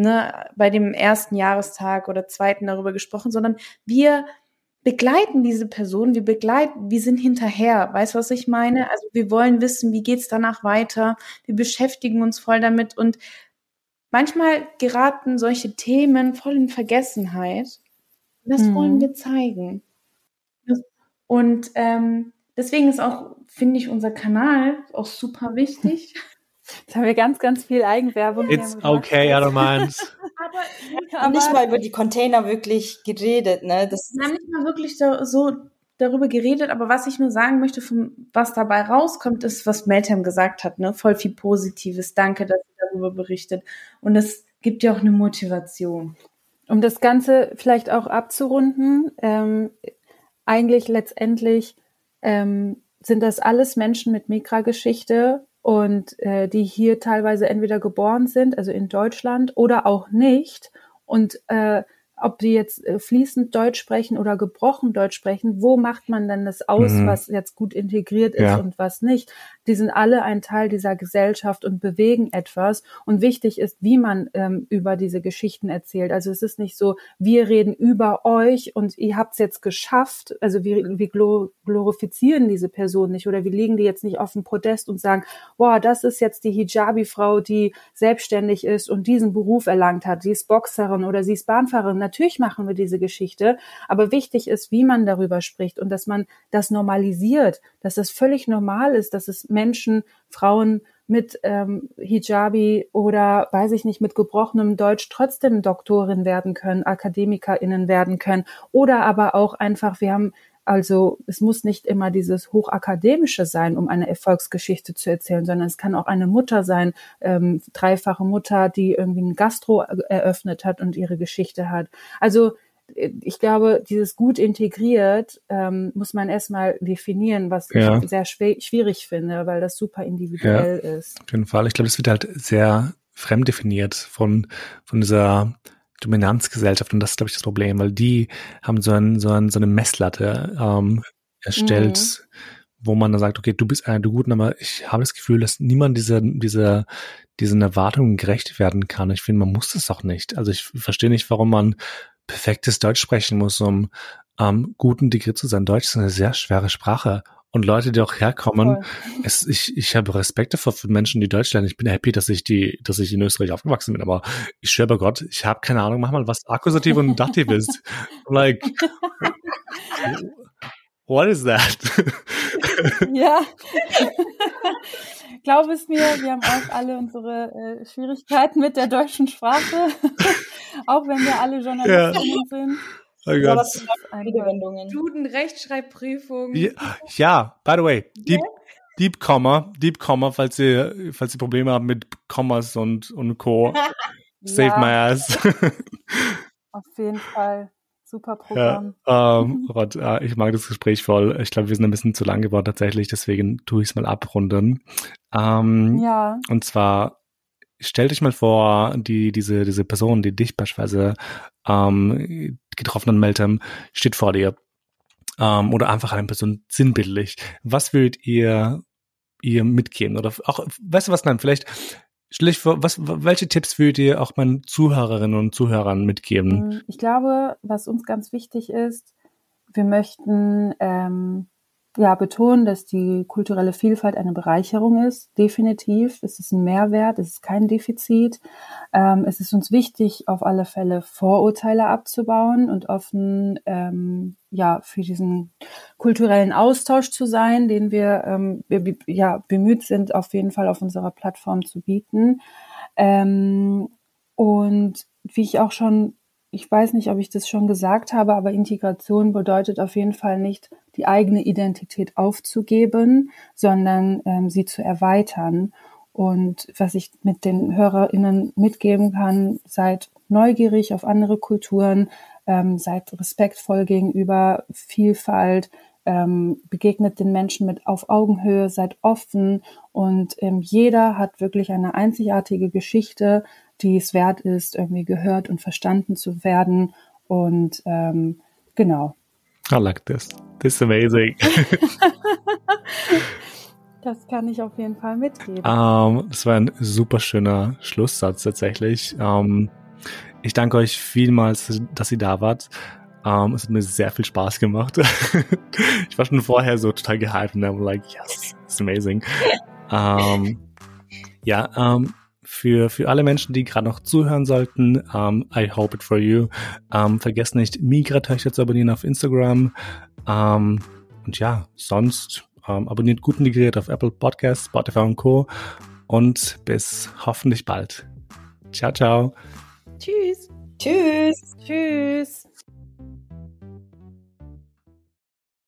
ne, bei dem ersten Jahrestag oder zweiten darüber gesprochen, sondern wir begleiten diese Person, wir begleiten, wir sind hinterher. Weißt du, was ich meine? Also wir wollen wissen, wie geht's danach weiter? Wir beschäftigen uns voll damit und manchmal geraten solche Themen voll in Vergessenheit. Das mhm. wollen wir zeigen. Und ähm, deswegen ist auch, finde ich, unser Kanal auch super wichtig. [LAUGHS] Jetzt haben wir ganz, ganz viel Eigenwerbung. It's okay, I don't mind. [LAUGHS] aber, aber nicht mal über die Container wirklich geredet, ne? Das wir haben nicht mal wirklich so, so darüber geredet, aber was ich nur sagen möchte, von, was dabei rauskommt, ist, was Meltem gesagt hat, ne? Voll viel Positives. Danke, dass ihr darüber berichtet. Und es gibt ja auch eine Motivation. Um das Ganze vielleicht auch abzurunden, ähm, eigentlich letztendlich ähm, sind das alles Menschen mit Migra-Geschichte und äh, die hier teilweise entweder geboren sind, also in Deutschland, oder auch nicht. Und äh, ob die jetzt äh, fließend Deutsch sprechen oder gebrochen Deutsch sprechen, wo macht man denn das aus, mhm. was jetzt gut integriert ist ja. und was nicht? Die sind alle ein Teil dieser Gesellschaft und bewegen etwas. Und wichtig ist, wie man ähm, über diese Geschichten erzählt. Also es ist nicht so, wir reden über euch und ihr habt es jetzt geschafft. Also wir, wir glorifizieren diese Person nicht oder wir legen die jetzt nicht auf den Podest und sagen, boah, das ist jetzt die Hijabi-Frau, die selbstständig ist und diesen Beruf erlangt hat. Sie ist Boxerin oder sie ist Bahnfahrerin Natürlich machen wir diese Geschichte, aber wichtig ist, wie man darüber spricht und dass man das normalisiert, dass es völlig normal ist, dass es Menschen, Frauen mit ähm, Hijabi oder weiß ich nicht mit gebrochenem Deutsch trotzdem Doktorin werden können, Akademikerinnen werden können oder aber auch einfach wir haben also es muss nicht immer dieses Hochakademische sein, um eine Erfolgsgeschichte zu erzählen, sondern es kann auch eine Mutter sein, ähm, dreifache Mutter, die irgendwie ein Gastro eröffnet hat und ihre Geschichte hat. Also äh, ich glaube, dieses gut integriert ähm, muss man erstmal definieren, was ja. ich sehr schwierig finde, weil das super individuell ja, ist. Auf jeden Fall. Ich glaube, das wird halt sehr fremd definiert von, von dieser Dominanzgesellschaft und das ist, glaube ich, das Problem, weil die haben so, ein, so, ein, so eine Messlatte ähm, erstellt, mhm. wo man dann sagt, okay, du bist einer der Guten, aber ich habe das Gefühl, dass niemand dieser, dieser, diesen Erwartungen gerecht werden kann. Ich finde, man muss das auch nicht. Also ich verstehe nicht, warum man perfektes Deutsch sprechen muss, um ähm, gut integriert zu sein. Deutsch ist eine sehr schwere Sprache und Leute, die auch herkommen. Es, ich, ich habe Respekt davor für Menschen, die Deutsch lernen. Ich bin happy, dass ich die, dass ich in Österreich aufgewachsen bin. Aber ich schwöre bei Gott, ich habe keine Ahnung, mach mal, was Akkusativ und Dativ [LAUGHS] ist. like, what is that? [LAUGHS] ja. Glaub es mir, wir haben auch alle unsere äh, Schwierigkeiten mit der deutschen Sprache. [LAUGHS] auch wenn wir alle Journalistinnen ja. sind. Oh Gott. Aber Redewendungen. Duden, Rechtschreibprüfung. Ja, ja, by the way, Deep, Deep Comma, Deep Comma, falls ihr, falls ihr Probleme habt mit Kommas und, und Co. [LAUGHS] Save my ass. [LAUGHS] Auf jeden Fall. Super [LAUGHS] Programm. Ja, ähm, Rod, äh, ich mag das Gespräch voll. Ich glaube, wir sind ein bisschen zu lang geworden tatsächlich, deswegen tue ich es mal abrunden. Ähm, ja. Und zwar stell dich mal vor, die, diese, diese Person, die dich beispielsweise ähm, getroffen hat, Meltem, steht vor dir. Ähm, oder einfach eine Person sinnbildlich. Was würdet ihr ihr mitgeben? Oder auch, weißt du was, nein, vielleicht Schlicht, was, welche Tipps würdet ihr auch meinen Zuhörerinnen und Zuhörern mitgeben? Ich glaube, was uns ganz wichtig ist, wir möchten ähm, ja, betonen, dass die kulturelle Vielfalt eine Bereicherung ist. Definitiv. Es ist ein Mehrwert, es ist kein Defizit. Ähm, es ist uns wichtig, auf alle Fälle Vorurteile abzubauen und offen ähm, ja, für diesen kulturellen Austausch zu sein, den wir, ähm, wir ja, bemüht sind, auf jeden Fall auf unserer Plattform zu bieten. Ähm, und wie ich auch schon ich weiß nicht, ob ich das schon gesagt habe, aber Integration bedeutet auf jeden Fall nicht, die eigene Identität aufzugeben, sondern ähm, sie zu erweitern. Und was ich mit den HörerInnen mitgeben kann, seid neugierig auf andere Kulturen, ähm, seid respektvoll gegenüber Vielfalt, ähm, begegnet den Menschen mit auf Augenhöhe, seid offen und ähm, jeder hat wirklich eine einzigartige Geschichte, die es wert ist, irgendwie gehört und verstanden zu werden. Und ähm, genau. I like this. This is amazing. [LAUGHS] das kann ich auf jeden Fall mitgeben. Um, ähm, das war ein super schöner Schlusssatz tatsächlich. Um, ähm, ich danke euch vielmals, dass ihr da wart. Um, ähm, es hat mir sehr viel Spaß gemacht. [LAUGHS] ich war schon vorher so total gehypt und I'm like, yes, it's amazing. Um, ja, um, für, für alle Menschen, die gerade noch zuhören sollten, um, I hope it for you. Um, vergesst nicht, Migratöchter zu abonnieren auf Instagram. Um, und ja, sonst um, abonniert gut integriert auf Apple Podcasts, Spotify und Co. Und bis hoffentlich bald. Ciao, ciao. Tschüss. Tschüss. Tschüss.